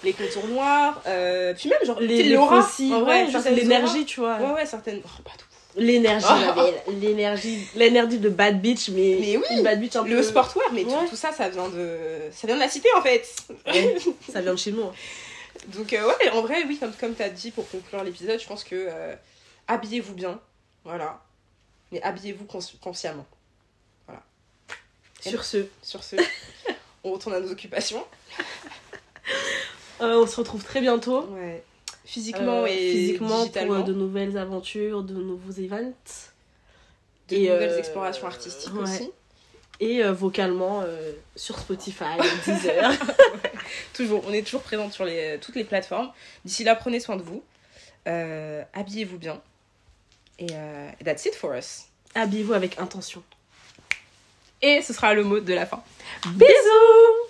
B: Les contours noirs, euh, puis même genre
A: Les, les
B: l'aura, en vrai,
A: Ouais, l'énergie, tu vois.
B: Ouais, ouais, certaines. Oh, pas tout.
A: L'énergie, [laughs]
B: Oh.
A: l'énergie, l'énergie de bad bitch, mais,
B: Mais oui,
A: une bad bitch un
B: Le sportwear, mais tout-
A: Ouais.
B: tout, ça, ça vient de, ça vient de la cité en fait.
A: Ouais, ça vient de chez nous. hein. [laughs]
B: Donc euh, ouais, en vrai, oui, comme comme t'as dit pour conclure l'épisode, je pense que euh, habillez-vous bien, voilà, mais habillez-vous consci- consciemment. Et-
A: Sur ce,
B: Sur ce, [laughs] on retourne à nos occupations.
A: Euh, on se retrouve très bientôt.
B: Ouais. Physiquement
A: Euh,
B: et
A: physiquement pour euh, de nouvelles aventures, de nouveaux events.
B: de
A: et,
B: nouvelles
A: euh,
B: explorations artistiques
A: ouais.
B: aussi.
A: Et euh, vocalement euh, sur Spotify, [laughs] Deezer.
B: Toujours, on est toujours présente sur les, toutes les plateformes. D'ici là, prenez soin de vous. Euh, Habillez-vous bien. Et euh, that's it for us.
A: Habillez-vous avec intention.
B: Et ce sera le mot de la fin.
A: Bisous